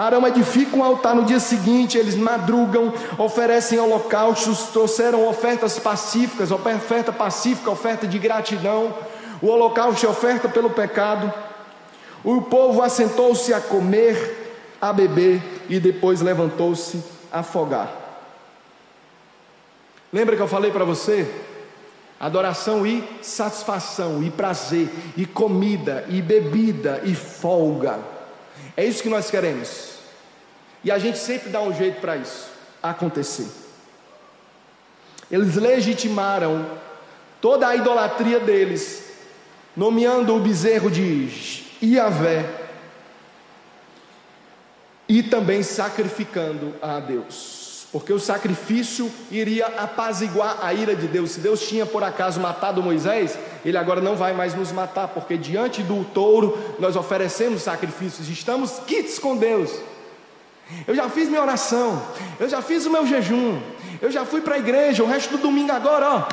Arão edifica um altar no dia seguinte, eles madrugam, oferecem holocaustos, trouxeram ofertas pacíficas, oferta pacífica, oferta de gratidão, o holocausto é oferta pelo pecado. O povo assentou-se a comer, a beber e depois levantou-se a afogar. Lembra que eu falei para você? Adoração e satisfação, e prazer, e comida, e bebida, e folga. É isso que nós queremos. E a gente sempre dá um jeito para isso acontecer. Eles legitimaram toda a idolatria deles, nomeando o bezerro de Iavé e também sacrificando a Deus, porque o sacrifício iria apaziguar a ira de Deus. Se Deus tinha por acaso matado Moisés, ele agora não vai mais nos matar, porque diante do touro nós oferecemos sacrifícios, estamos quites com Deus. Eu já fiz minha oração, eu já fiz o meu jejum, eu já fui para a igreja, o resto do domingo agora, ó,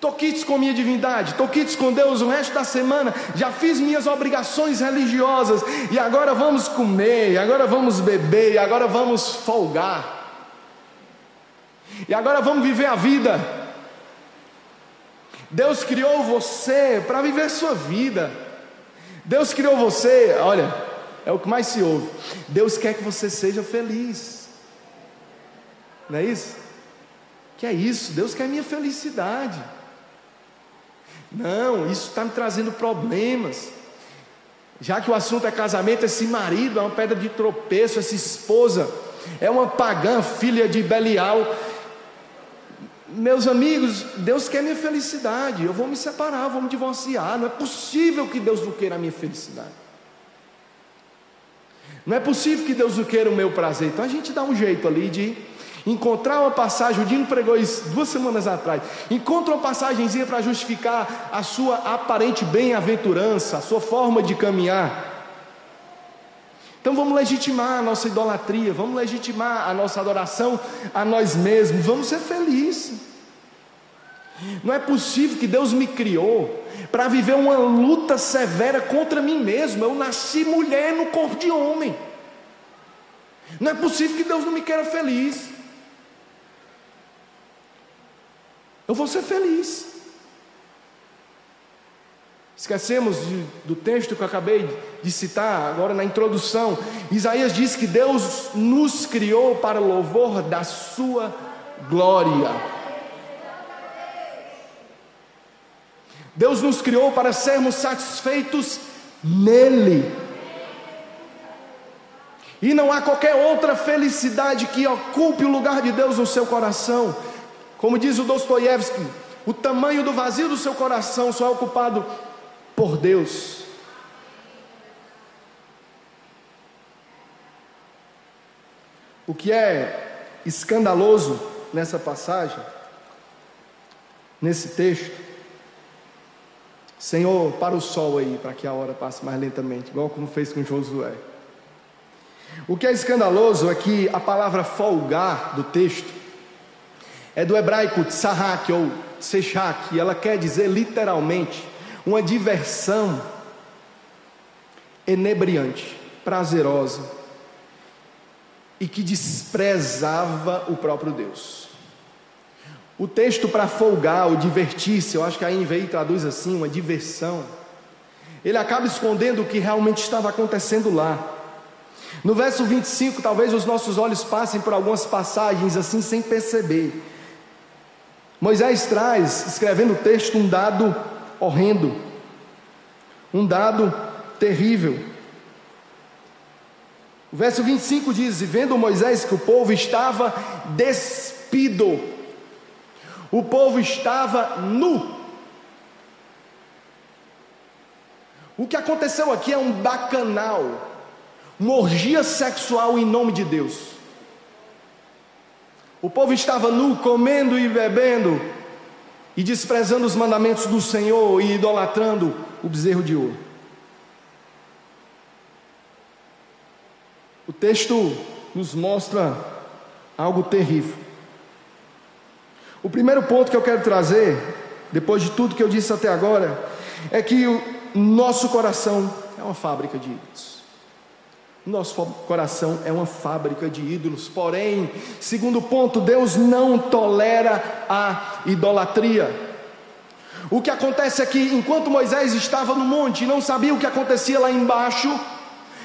Toquites com minha divindade, toquites com Deus o resto da semana, já fiz minhas obrigações religiosas e agora vamos comer, agora vamos beber, agora vamos folgar. E agora vamos viver a vida. Deus criou você para viver sua vida. Deus criou você, olha, é o que mais se ouve. Deus quer que você seja feliz. Não é isso? Que é isso? Deus quer minha felicidade. Não, isso está me trazendo problemas. Já que o assunto é casamento, esse marido é uma pedra de tropeço, essa esposa é uma pagã, filha de Belial. Meus amigos, Deus quer minha felicidade. Eu vou me separar, vou me divorciar. Não é possível que Deus não queira a minha felicidade. Não é possível que Deus não queira o meu prazer. Então a gente dá um jeito ali de encontrar uma passagem, o Dino pregou isso duas semanas atrás, encontra uma passagemzinha para justificar a sua aparente bem-aventurança, a sua forma de caminhar. Então vamos legitimar a nossa idolatria, vamos legitimar a nossa adoração a nós mesmos, vamos ser felizes. Não é possível que Deus me criou para viver uma luta severa contra mim mesmo. Eu nasci mulher no corpo de homem. Não é possível que Deus não me queira feliz. Eu vou ser feliz. Esquecemos de, do texto que eu acabei de citar agora na introdução. Isaías diz que Deus nos criou para louvor da Sua glória. Deus nos criou para sermos satisfeitos nele. E não há qualquer outra felicidade que ocupe o lugar de Deus no seu coração. Como diz o Dostoiévski, o tamanho do vazio do seu coração só é ocupado por Deus. O que é escandaloso nessa passagem, nesse texto, Senhor, para o sol aí, para que a hora passe mais lentamente, igual como fez com Josué. O que é escandaloso é que a palavra folgar do texto é do hebraico tsahak ou tsechak, e ela quer dizer literalmente uma diversão enebriante, prazerosa e que desprezava o próprio Deus. O texto para folgar ou divertir-se, eu acho que a NVI traduz assim, uma diversão. Ele acaba escondendo o que realmente estava acontecendo lá. No verso 25, talvez os nossos olhos passem por algumas passagens assim sem perceber. Moisés traz, escrevendo o texto, um dado horrendo, um dado terrível. O verso 25 diz: E vendo Moisés que o povo estava despido, o povo estava nu. O que aconteceu aqui é um bacanal uma orgia sexual em nome de Deus. O povo estava nu, comendo e bebendo, e desprezando os mandamentos do Senhor e idolatrando o bezerro de ouro. O texto nos mostra algo terrível. O primeiro ponto que eu quero trazer, depois de tudo que eu disse até agora, é que o nosso coração é uma fábrica de ídolos. Nosso coração é uma fábrica de ídolos, porém, segundo ponto, Deus não tolera a idolatria. O que acontece é que enquanto Moisés estava no monte e não sabia o que acontecia lá embaixo,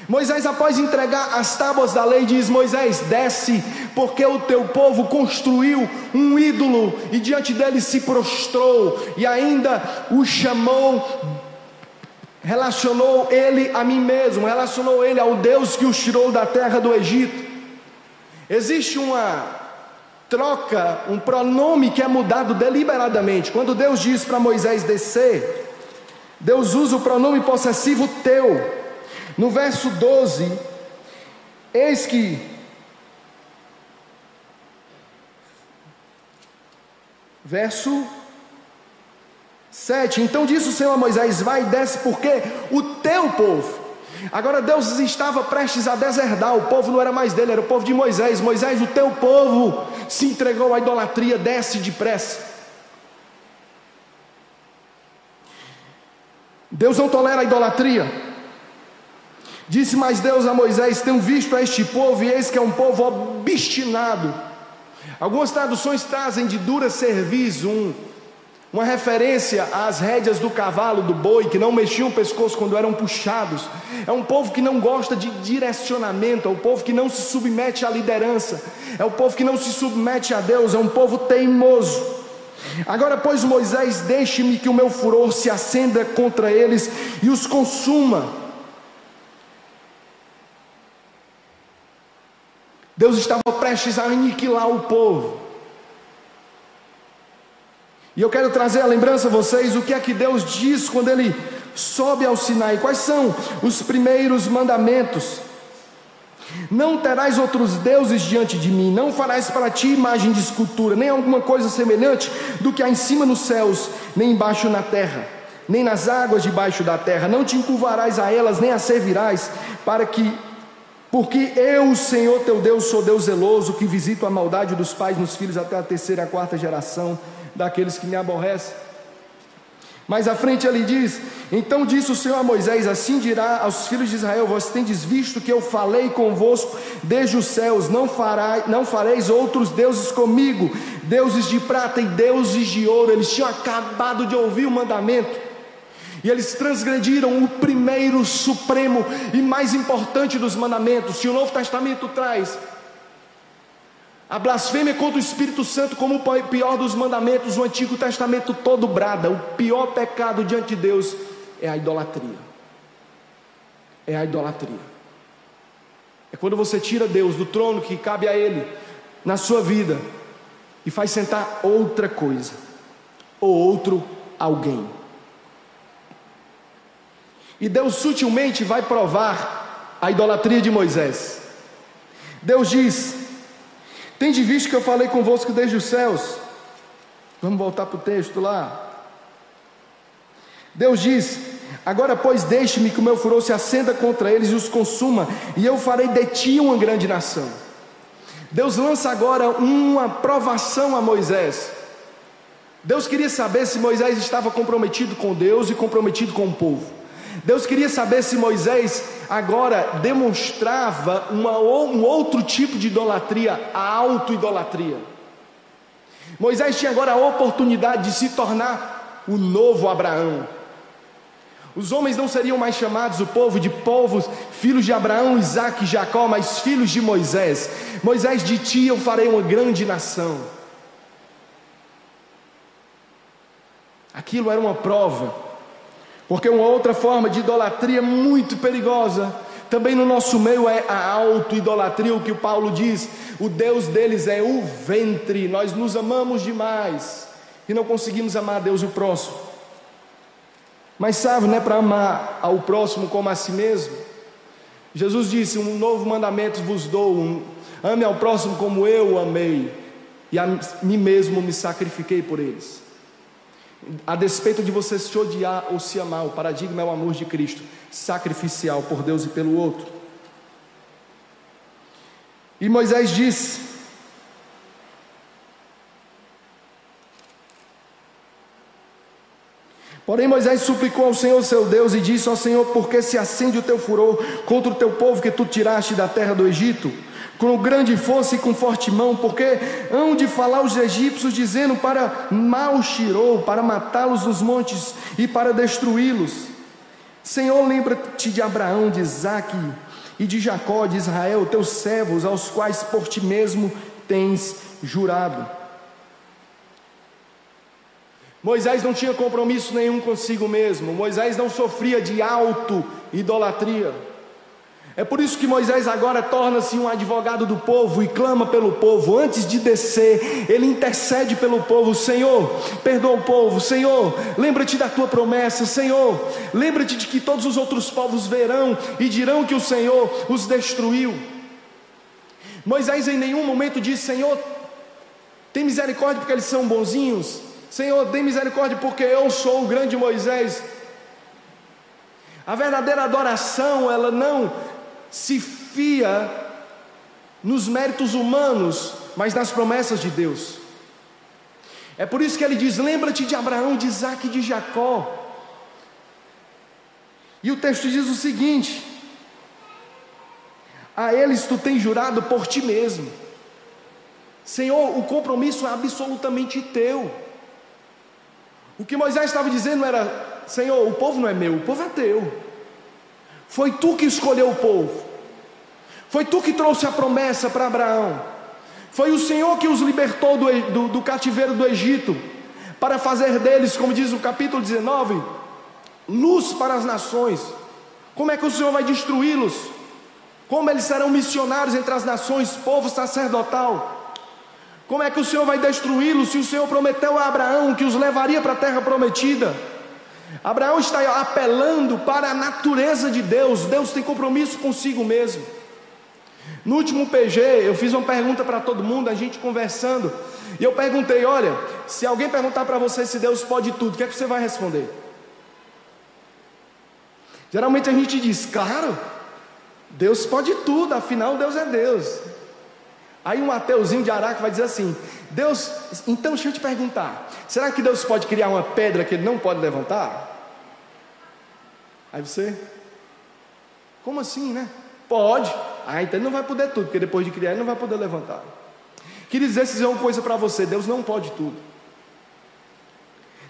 Moisés, após entregar as tábuas da lei, diz: Moisés, desce, porque o teu povo construiu um ídolo e diante dele se prostrou, e ainda o chamou relacionou ele a mim mesmo, relacionou ele ao Deus que os tirou da terra do Egito. Existe uma troca, um pronome que é mudado deliberadamente. Quando Deus diz para Moisés descer, Deus usa o pronome possessivo teu. No verso 12, eis que verso 7. Então disse o Senhor a Moisés: Vai e desce, porque o teu povo. Agora Deus estava prestes a deserdar, o povo não era mais dele, era o povo de Moisés. Moisés, o teu povo se entregou à idolatria, desce depressa. Deus não tolera a idolatria. Disse mais Deus a Moisés: Tenho visto a este povo, e eis que é um povo obstinado. Algumas traduções trazem de dura serviço um uma referência às rédeas do cavalo, do boi, que não mexiam o pescoço quando eram puxados. É um povo que não gosta de direcionamento, é um povo que não se submete à liderança, é um povo que não se submete a Deus, é um povo teimoso. Agora, pois, Moisés, deixe-me que o meu furor se acenda contra eles e os consuma. Deus estava prestes a aniquilar o povo. E eu quero trazer a lembrança a vocês o que é que Deus diz quando Ele sobe ao Sinai. Quais são os primeiros mandamentos? Não terás outros deuses diante de mim, não farás para ti imagem de escultura, nem alguma coisa semelhante do que há em cima nos céus, nem embaixo na terra, nem nas águas debaixo da terra. Não te encurvarás a elas, nem a servirás, para que porque eu, o Senhor teu Deus, sou Deus zeloso, que visito a maldade dos pais nos filhos até a terceira e a quarta geração daqueles que me aborrecem. Mais à frente ele diz: Então disse o Senhor a Moisés: Assim dirá aos filhos de Israel: Vós tendes visto que eu falei convosco desde os céus, não, fará, não fareis outros deuses comigo, deuses de prata e deuses de ouro. Eles tinham acabado de ouvir o mandamento, e eles transgrediram o primeiro, supremo e mais importante dos mandamentos. Se o Novo Testamento traz a blasfêmia contra o Espírito Santo, como o pior dos mandamentos, o Antigo Testamento todo brada. O pior pecado diante de Deus é a idolatria. É a idolatria. É quando você tira Deus do trono que cabe a Ele na sua vida e faz sentar outra coisa ou outro alguém. E Deus sutilmente vai provar a idolatria de Moisés. Deus diz: Tende visto que eu falei convosco desde os céus. Vamos voltar para o texto lá. Deus diz: Agora, pois, deixe-me que o meu furor se acenda contra eles e os consuma, e eu farei de ti uma grande nação. Deus lança agora uma provação a Moisés. Deus queria saber se Moisés estava comprometido com Deus e comprometido com o povo. Deus queria saber se Moisés agora demonstrava uma, um outro tipo de idolatria, a auto-idolatria. Moisés tinha agora a oportunidade de se tornar o novo Abraão. Os homens não seriam mais chamados o povo de povos, filhos de Abraão, Isaac e Jacó, mas filhos de Moisés. Moisés, de ti eu farei uma grande nação. Aquilo era uma prova, porque uma outra forma de idolatria muito perigosa, também no nosso meio é a auto-idolatria, o que o Paulo diz, o Deus deles é o ventre, nós nos amamos demais e não conseguimos amar a Deus e o próximo. Mas sabe, não é para amar ao próximo como a si mesmo. Jesus disse: Um novo mandamento vos dou, um, ame ao próximo como eu amei, e a mim mesmo me sacrifiquei por eles. A despeito de você se odiar ou se amar, o paradigma é o amor de Cristo, sacrificial por Deus e pelo outro. E Moisés disse: Porém, Moisés suplicou ao Senhor seu Deus e disse ao Senhor: Por que se acende o teu furor contra o teu povo que tu tiraste da terra do Egito? Com grande força e com forte mão, porque hão de falar os egípcios, dizendo para mal tirou, para matá-los nos montes e para destruí-los. Senhor, lembra-te de Abraão, de Isaque e de Jacó, de Israel, teus servos, aos quais por ti mesmo tens jurado. Moisés não tinha compromisso nenhum consigo mesmo, Moisés não sofria de auto-idolatria. É por isso que Moisés agora torna-se um advogado do povo e clama pelo povo. Antes de descer, ele intercede pelo povo: Senhor, perdoa o povo. Senhor, lembra-te da tua promessa. Senhor, lembra-te de que todos os outros povos verão e dirão que o Senhor os destruiu. Moisés em nenhum momento diz: Senhor, tem misericórdia porque eles são bonzinhos. Senhor, dê misericórdia, porque eu sou o grande Moisés. A verdadeira adoração, ela não se fia nos méritos humanos, mas nas promessas de Deus. É por isso que ele diz: lembra-te de Abraão, de Isaac e de Jacó. E o texto diz o seguinte: a eles tu tens jurado por ti mesmo. Senhor, o compromisso é absolutamente teu. O que Moisés estava dizendo era: Senhor, o povo não é meu, o povo é teu. Foi tu que escolheu o povo. Foi tu que trouxe a promessa para Abraão. Foi o Senhor que os libertou do, do, do cativeiro do Egito, para fazer deles, como diz o capítulo 19, luz para as nações. Como é que o Senhor vai destruí-los? Como eles serão missionários entre as nações, povo sacerdotal? Como é que o Senhor vai destruí-los se o Senhor prometeu a Abraão que os levaria para a terra prometida? Abraão está apelando para a natureza de Deus, Deus tem compromisso consigo mesmo. No último PG, eu fiz uma pergunta para todo mundo, a gente conversando, e eu perguntei: olha, se alguém perguntar para você se Deus pode tudo, o que é que você vai responder? Geralmente a gente diz, claro, Deus pode tudo, afinal Deus é Deus. Aí um ateuzinho de Araque vai dizer assim: Deus, então deixa eu te perguntar, será que Deus pode criar uma pedra que ele não pode levantar? Aí você, como assim, né? Pode. Ah, então ele não vai poder tudo, porque depois de criar ele não vai poder levantar. Queria dizer uma coisa para você: Deus não pode tudo.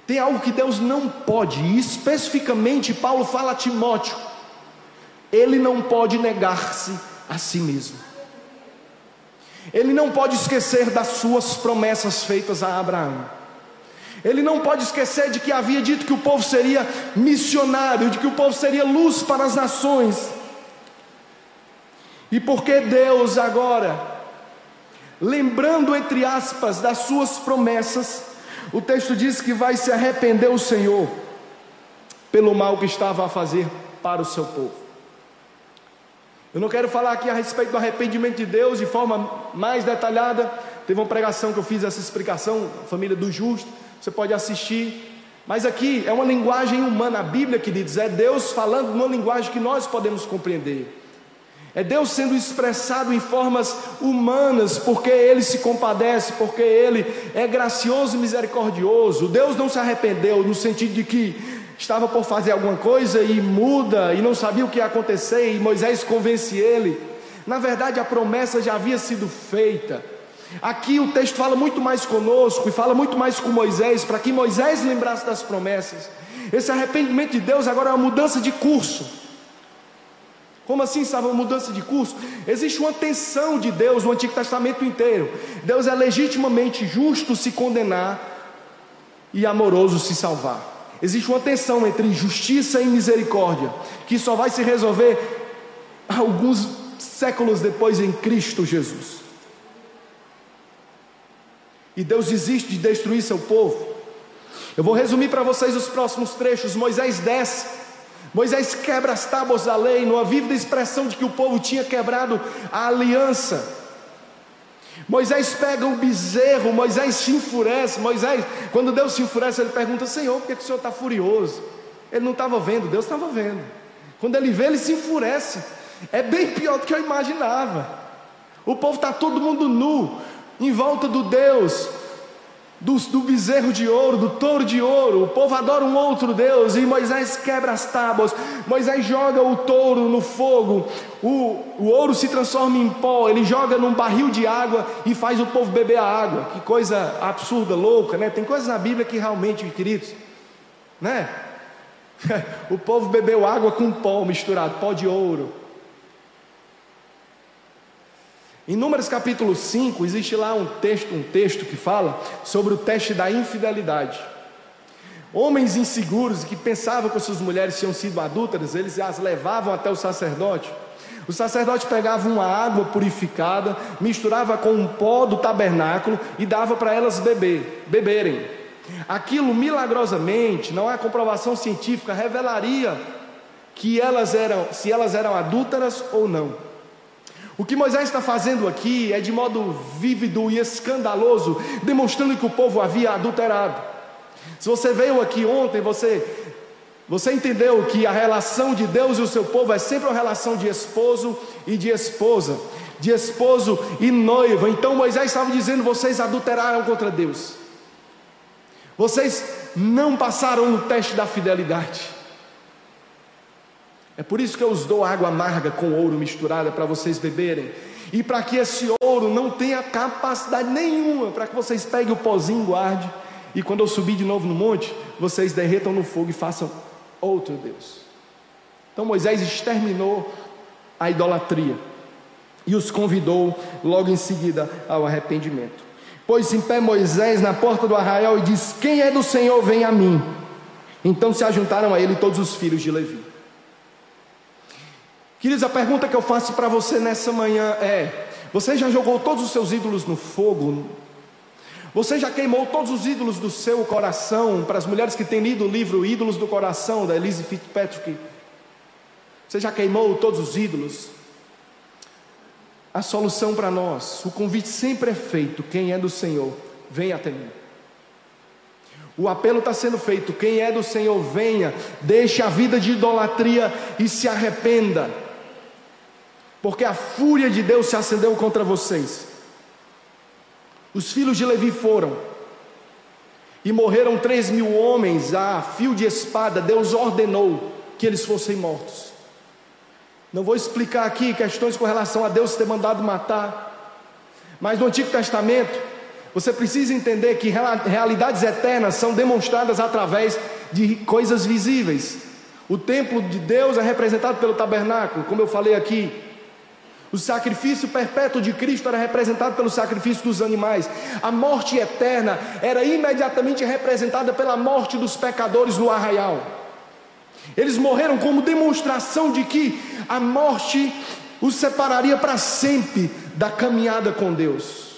Tem algo que Deus não pode, e especificamente Paulo fala a Timóteo: ele não pode negar-se a si mesmo. Ele não pode esquecer das suas promessas feitas a Abraão. Ele não pode esquecer de que havia dito que o povo seria missionário, de que o povo seria luz para as nações. E porque Deus agora, lembrando entre aspas das suas promessas, o texto diz que vai se arrepender o Senhor pelo mal que estava a fazer para o seu povo. Eu não quero falar aqui a respeito do arrependimento de Deus de forma mais detalhada. Teve uma pregação que eu fiz essa explicação, família do justo, você pode assistir. Mas aqui é uma linguagem humana, a Bíblia, queridos, é Deus falando numa linguagem que nós podemos compreender. É Deus sendo expressado em formas humanas, porque Ele se compadece, porque Ele é gracioso e misericordioso. Deus não se arrependeu no sentido de que estava por fazer alguma coisa e muda e não sabia o que ia acontecer, e Moisés convence ele. Na verdade, a promessa já havia sido feita. Aqui o texto fala muito mais conosco e fala muito mais com Moisés, para que Moisés lembrasse das promessas. Esse arrependimento de Deus agora é uma mudança de curso. Como assim estava uma mudança de curso? Existe uma tensão de Deus no Antigo Testamento inteiro. Deus é legitimamente justo se condenar e amoroso se salvar. Existe uma tensão entre justiça e misericórdia, que só vai se resolver alguns séculos depois em Cristo Jesus. E Deus desiste de destruir seu povo. Eu vou resumir para vocês os próximos trechos. Moisés desce Moisés quebra as tábuas da lei, numa vívida expressão de que o povo tinha quebrado a aliança. Moisés pega o bezerro, Moisés se enfurece. Moisés, quando Deus se enfurece, ele pergunta: Senhor, por que, que o Senhor está furioso? Ele não estava vendo, Deus estava vendo. Quando ele vê, ele se enfurece. É bem pior do que eu imaginava. O povo está todo mundo nu, em volta do Deus, do, do bezerro de ouro, do touro de ouro. O povo adora um outro Deus e Moisés quebra as tábuas. Moisés joga o touro no fogo. O, o ouro se transforma em pó. Ele joga num barril de água e faz o povo beber a água. Que coisa absurda, louca, né? Tem coisas na Bíblia que realmente, queridos, né? o povo bebeu água com pó misturado, pó de ouro. Em Números capítulo 5, existe lá um texto, um texto que fala sobre o teste da infidelidade. Homens inseguros que pensavam que suas mulheres tinham sido adúlteras, eles as levavam até o sacerdote. O sacerdote pegava uma água purificada, misturava com um pó do tabernáculo e dava para elas beber, beberem. Aquilo milagrosamente, não há comprovação científica, revelaria que elas eram, se elas eram adúlteras ou não. O que Moisés está fazendo aqui é de modo vívido e escandaloso, demonstrando que o povo havia adulterado. Se você veio aqui ontem, você você entendeu que a relação de Deus e o seu povo é sempre uma relação de esposo e de esposa, de esposo e noiva. Então Moisés estava dizendo: vocês adulteraram contra Deus. Vocês não passaram no teste da fidelidade. É por isso que eu os dou água amarga com ouro misturada para vocês beberem. E para que esse ouro não tenha capacidade nenhuma, para que vocês peguem o pozinho, guarde. E quando eu subir de novo no monte, vocês derretam no fogo e façam outro Deus. Então Moisés exterminou a idolatria e os convidou logo em seguida ao arrependimento. Pôs em pé Moisés na porta do arraial e disse: Quem é do Senhor, vem a mim. Então se ajuntaram a ele todos os filhos de Levi. Queridos, a pergunta que eu faço para você nessa manhã é: você já jogou todos os seus ídolos no fogo? Você já queimou todos os ídolos do seu coração? Para as mulheres que têm lido o livro Ídolos do Coração, da Elise Fitzpatrick, você já queimou todos os ídolos? A solução para nós, o convite sempre é feito: quem é do Senhor, vem até mim. O apelo está sendo feito: quem é do Senhor, venha, deixe a vida de idolatria e se arrependa porque a fúria de Deus se acendeu contra vocês. Os filhos de Levi foram, e morreram três mil homens a fio de espada. Deus ordenou que eles fossem mortos. Não vou explicar aqui questões com relação a Deus ter mandado matar, mas no Antigo Testamento, você precisa entender que realidades eternas são demonstradas através de coisas visíveis. O templo de Deus é representado pelo tabernáculo, como eu falei aqui. O sacrifício perpétuo de Cristo era representado pelo sacrifício dos animais. A morte eterna era imediatamente representada pela morte dos pecadores no arraial. Eles morreram como demonstração de que a morte, os separaria para sempre da caminhada com Deus.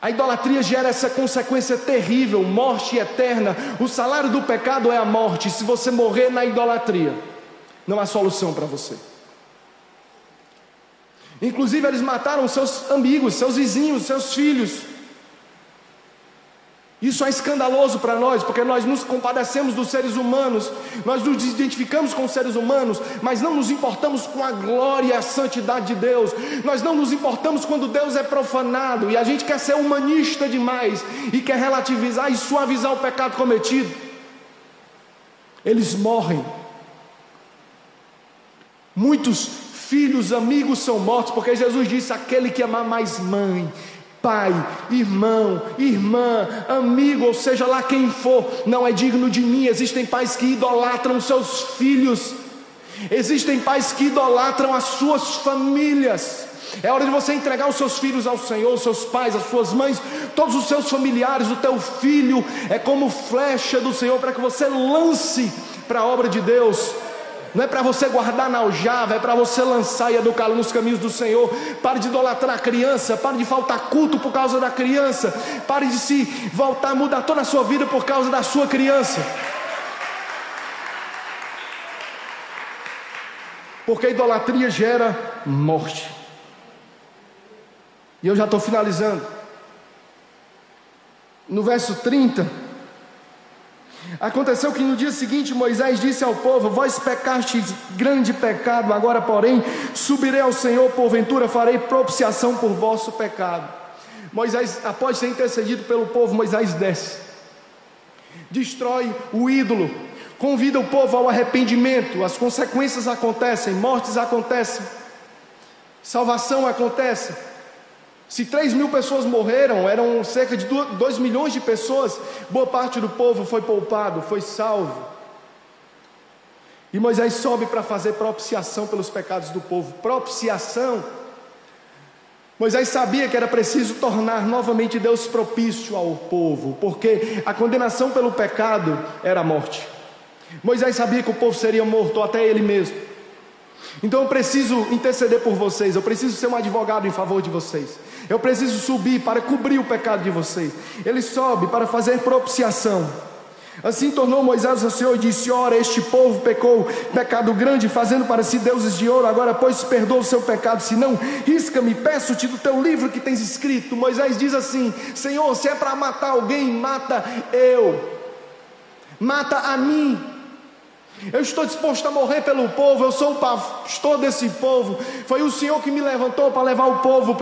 A idolatria gera essa consequência terrível, morte eterna. O salário do pecado é a morte. Se você morrer na idolatria, não há solução para você. Inclusive, eles mataram seus amigos, seus vizinhos, seus filhos. Isso é escandaloso para nós, porque nós nos compadecemos dos seres humanos, nós nos identificamos com os seres humanos, mas não nos importamos com a glória e a santidade de Deus, nós não nos importamos quando Deus é profanado e a gente quer ser humanista demais e quer relativizar e suavizar o pecado cometido. Eles morrem. Muitos filhos, amigos são mortos, porque Jesus disse: aquele que amar mais mãe, pai, irmão, irmã, amigo, ou seja lá quem for, não é digno de mim. Existem pais que idolatram seus filhos, existem pais que idolatram as suas famílias. É hora de você entregar os seus filhos ao Senhor, os seus pais, as suas mães, todos os seus familiares, o teu filho é como flecha do Senhor para que você lance para a obra de Deus não é para você guardar na aljava, é para você lançar e educá-lo nos caminhos do Senhor. Pare de idolatrar a criança, pare de faltar culto por causa da criança, pare de se voltar mudar toda a sua vida por causa da sua criança. Porque a idolatria gera morte. E eu já estou finalizando. No verso 30. Aconteceu que no dia seguinte Moisés disse ao povo: Vós pecastes grande pecado, agora, porém, subirei ao Senhor, porventura farei propiciação por vosso pecado. Moisés, após ser intercedido pelo povo, Moisés desce, destrói o ídolo, convida o povo ao arrependimento, as consequências acontecem, mortes acontecem, salvação acontece. Se 3 mil pessoas morreram, eram cerca de 2 milhões de pessoas, boa parte do povo foi poupado, foi salvo. E Moisés sobe para fazer propiciação pelos pecados do povo. Propiciação. Moisés sabia que era preciso tornar novamente Deus propício ao povo, porque a condenação pelo pecado era a morte. Moisés sabia que o povo seria morto, até ele mesmo. Então eu preciso interceder por vocês, eu preciso ser um advogado em favor de vocês. Eu preciso subir para cobrir o pecado de vocês. Ele sobe para fazer propiciação. Assim tornou Moisés ao Senhor e disse: Ora, este povo pecou pecado grande, fazendo para si deuses de ouro. Agora, pois, perdoa o seu pecado. Se não, risca-me, peço-te do teu livro que tens escrito. Moisés diz assim: Senhor, se é para matar alguém, mata eu, mata a mim. Eu estou disposto a morrer pelo povo, eu sou o pastor desse povo. Foi o Senhor que me levantou para levar o povo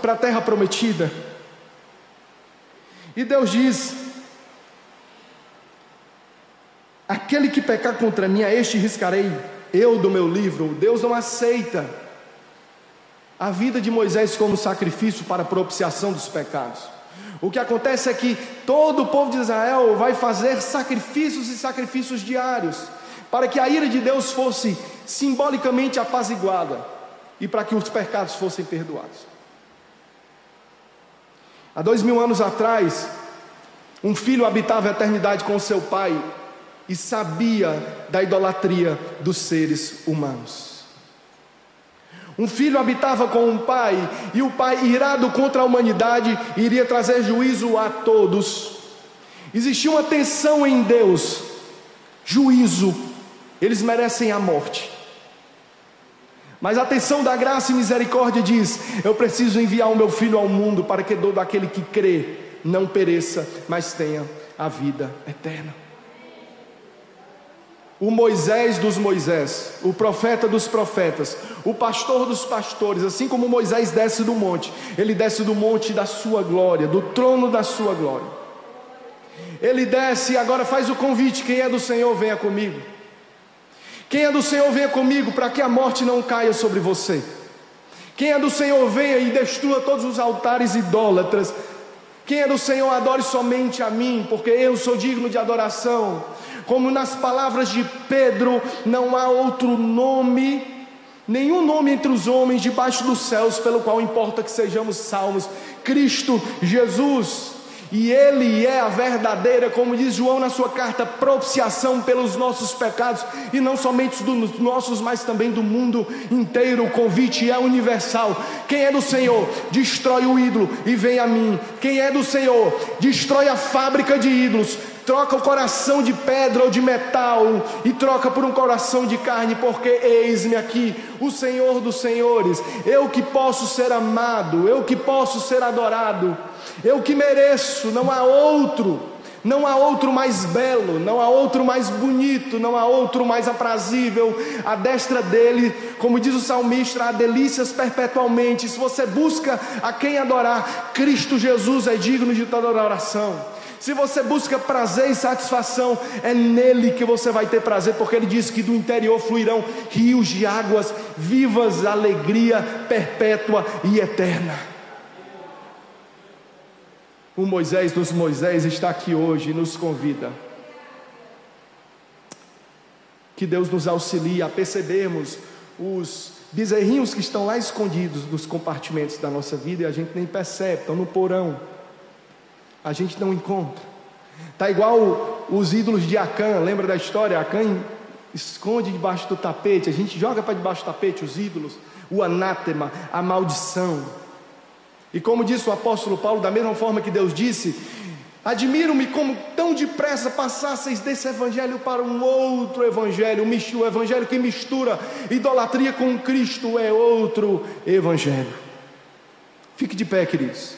para a terra prometida. E Deus diz: Aquele que pecar contra mim, a este riscarei eu do meu livro. Deus não aceita a vida de Moisés como sacrifício para propiciação dos pecados. O que acontece é que todo o povo de Israel vai fazer sacrifícios e sacrifícios diários para que a ira de Deus fosse simbolicamente apaziguada e para que os pecados fossem perdoados. Há dois mil anos atrás, um filho habitava a eternidade com seu pai e sabia da idolatria dos seres humanos. Um filho habitava com um pai e o pai, irado contra a humanidade, iria trazer juízo a todos. Existia uma tensão em Deus, juízo eles merecem a morte. Mas a atenção da graça e misericórdia diz: Eu preciso enviar o meu filho ao mundo para que todo aquele que crê não pereça, mas tenha a vida eterna. O Moisés dos Moisés, o profeta dos profetas, o pastor dos pastores, assim como Moisés desce do monte, ele desce do monte da sua glória, do trono da sua glória. Ele desce e agora faz o convite: quem é do Senhor, venha comigo. Quem é do Senhor, venha comigo, para que a morte não caia sobre você. Quem é do Senhor, venha e destrua todos os altares idólatras. Quem é do Senhor, adore somente a mim, porque eu sou digno de adoração. Como nas palavras de Pedro, não há outro nome, nenhum nome entre os homens debaixo dos céus, pelo qual importa que sejamos salvos. Cristo Jesus. E Ele é a verdadeira, como diz João na sua carta, propiciação pelos nossos pecados, e não somente dos nossos, mas também do mundo inteiro. O convite é universal. Quem é do Senhor, destrói o ídolo e vem a mim. Quem é do Senhor, destrói a fábrica de ídolos, troca o coração de pedra ou de metal e troca por um coração de carne, porque eis-me aqui, o Senhor dos Senhores, eu que posso ser amado, eu que posso ser adorado, eu que mereço, não há outro. Não há outro mais belo, não há outro mais bonito, não há outro mais aprazível. A destra dele, como diz o salmista, há delícias perpetualmente. Se você busca a quem adorar, Cristo Jesus é digno de toda oração. Se você busca prazer e satisfação, é nele que você vai ter prazer, porque ele diz que do interior fluirão rios de águas vivas, alegria perpétua e eterna. O Moisés dos Moisés está aqui hoje e nos convida. Que Deus nos auxilie a percebermos os bezerrinhos que estão lá escondidos nos compartimentos da nossa vida e a gente nem percebe, estão no porão a gente não encontra. Tá igual os ídolos de Acã, lembra da história? Acã esconde debaixo do tapete, a gente joga para debaixo do tapete os ídolos, o anátema, a maldição. E como disse o apóstolo Paulo, da mesma forma que Deus disse: Admiro-me como tão depressa passasseis desse evangelho para um outro evangelho, o evangelho que mistura idolatria com Cristo é outro evangelho. Fique de pé, queridos.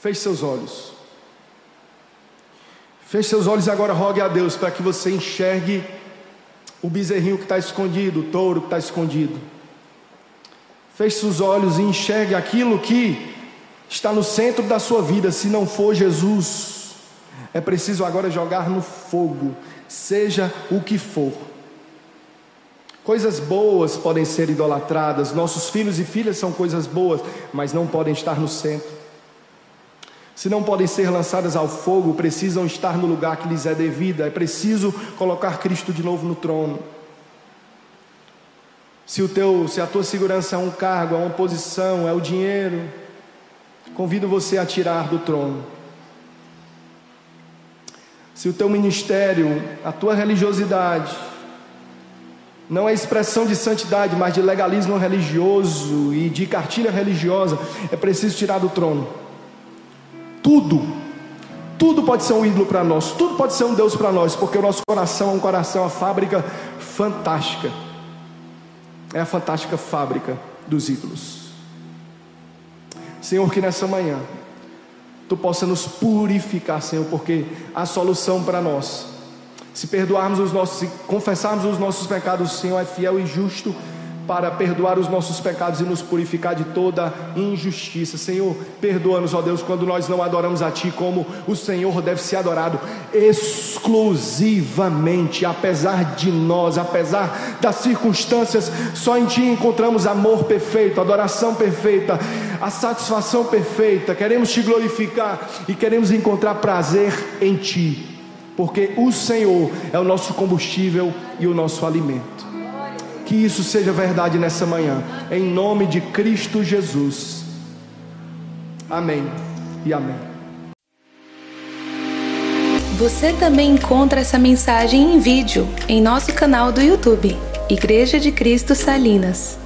Feche seus olhos. Feche seus olhos e agora rogue a Deus para que você enxergue o bezerrinho que está escondido, o touro que está escondido. Feche seus olhos e enxergue aquilo que está no centro da sua vida, se não for Jesus. É preciso agora jogar no fogo, seja o que for. Coisas boas podem ser idolatradas, nossos filhos e filhas são coisas boas, mas não podem estar no centro. Se não podem ser lançadas ao fogo, precisam estar no lugar que lhes é devido. É preciso colocar Cristo de novo no trono. Se, o teu, se a tua segurança é um cargo, é uma posição, é o dinheiro, convido você a tirar do trono. Se o teu ministério, a tua religiosidade, não é expressão de santidade, mas de legalismo religioso e de cartilha religiosa, é preciso tirar do trono tudo, tudo pode ser um ídolo para nós, tudo pode ser um Deus para nós, porque o nosso coração é um coração, uma fábrica fantástica, é a fantástica fábrica dos ídolos. Senhor, que nessa manhã Tu possa nos purificar, Senhor, porque a solução para nós, se perdoarmos os nossos, se confessarmos os nossos pecados, o Senhor é fiel e justo para perdoar os nossos pecados e nos purificar de toda injustiça. Senhor, perdoa-nos, ó Deus, quando nós não adoramos a Ti como o Senhor deve ser adorado, exclusivamente, apesar de nós, apesar das circunstâncias, só em Ti encontramos amor perfeito, adoração perfeita, a satisfação perfeita. Queremos Te glorificar e queremos encontrar prazer em Ti, porque o Senhor é o nosso combustível e o nosso alimento. Que isso seja verdade nessa manhã, em nome de Cristo Jesus. Amém e amém. Você também encontra essa mensagem em vídeo em nosso canal do YouTube, Igreja de Cristo Salinas.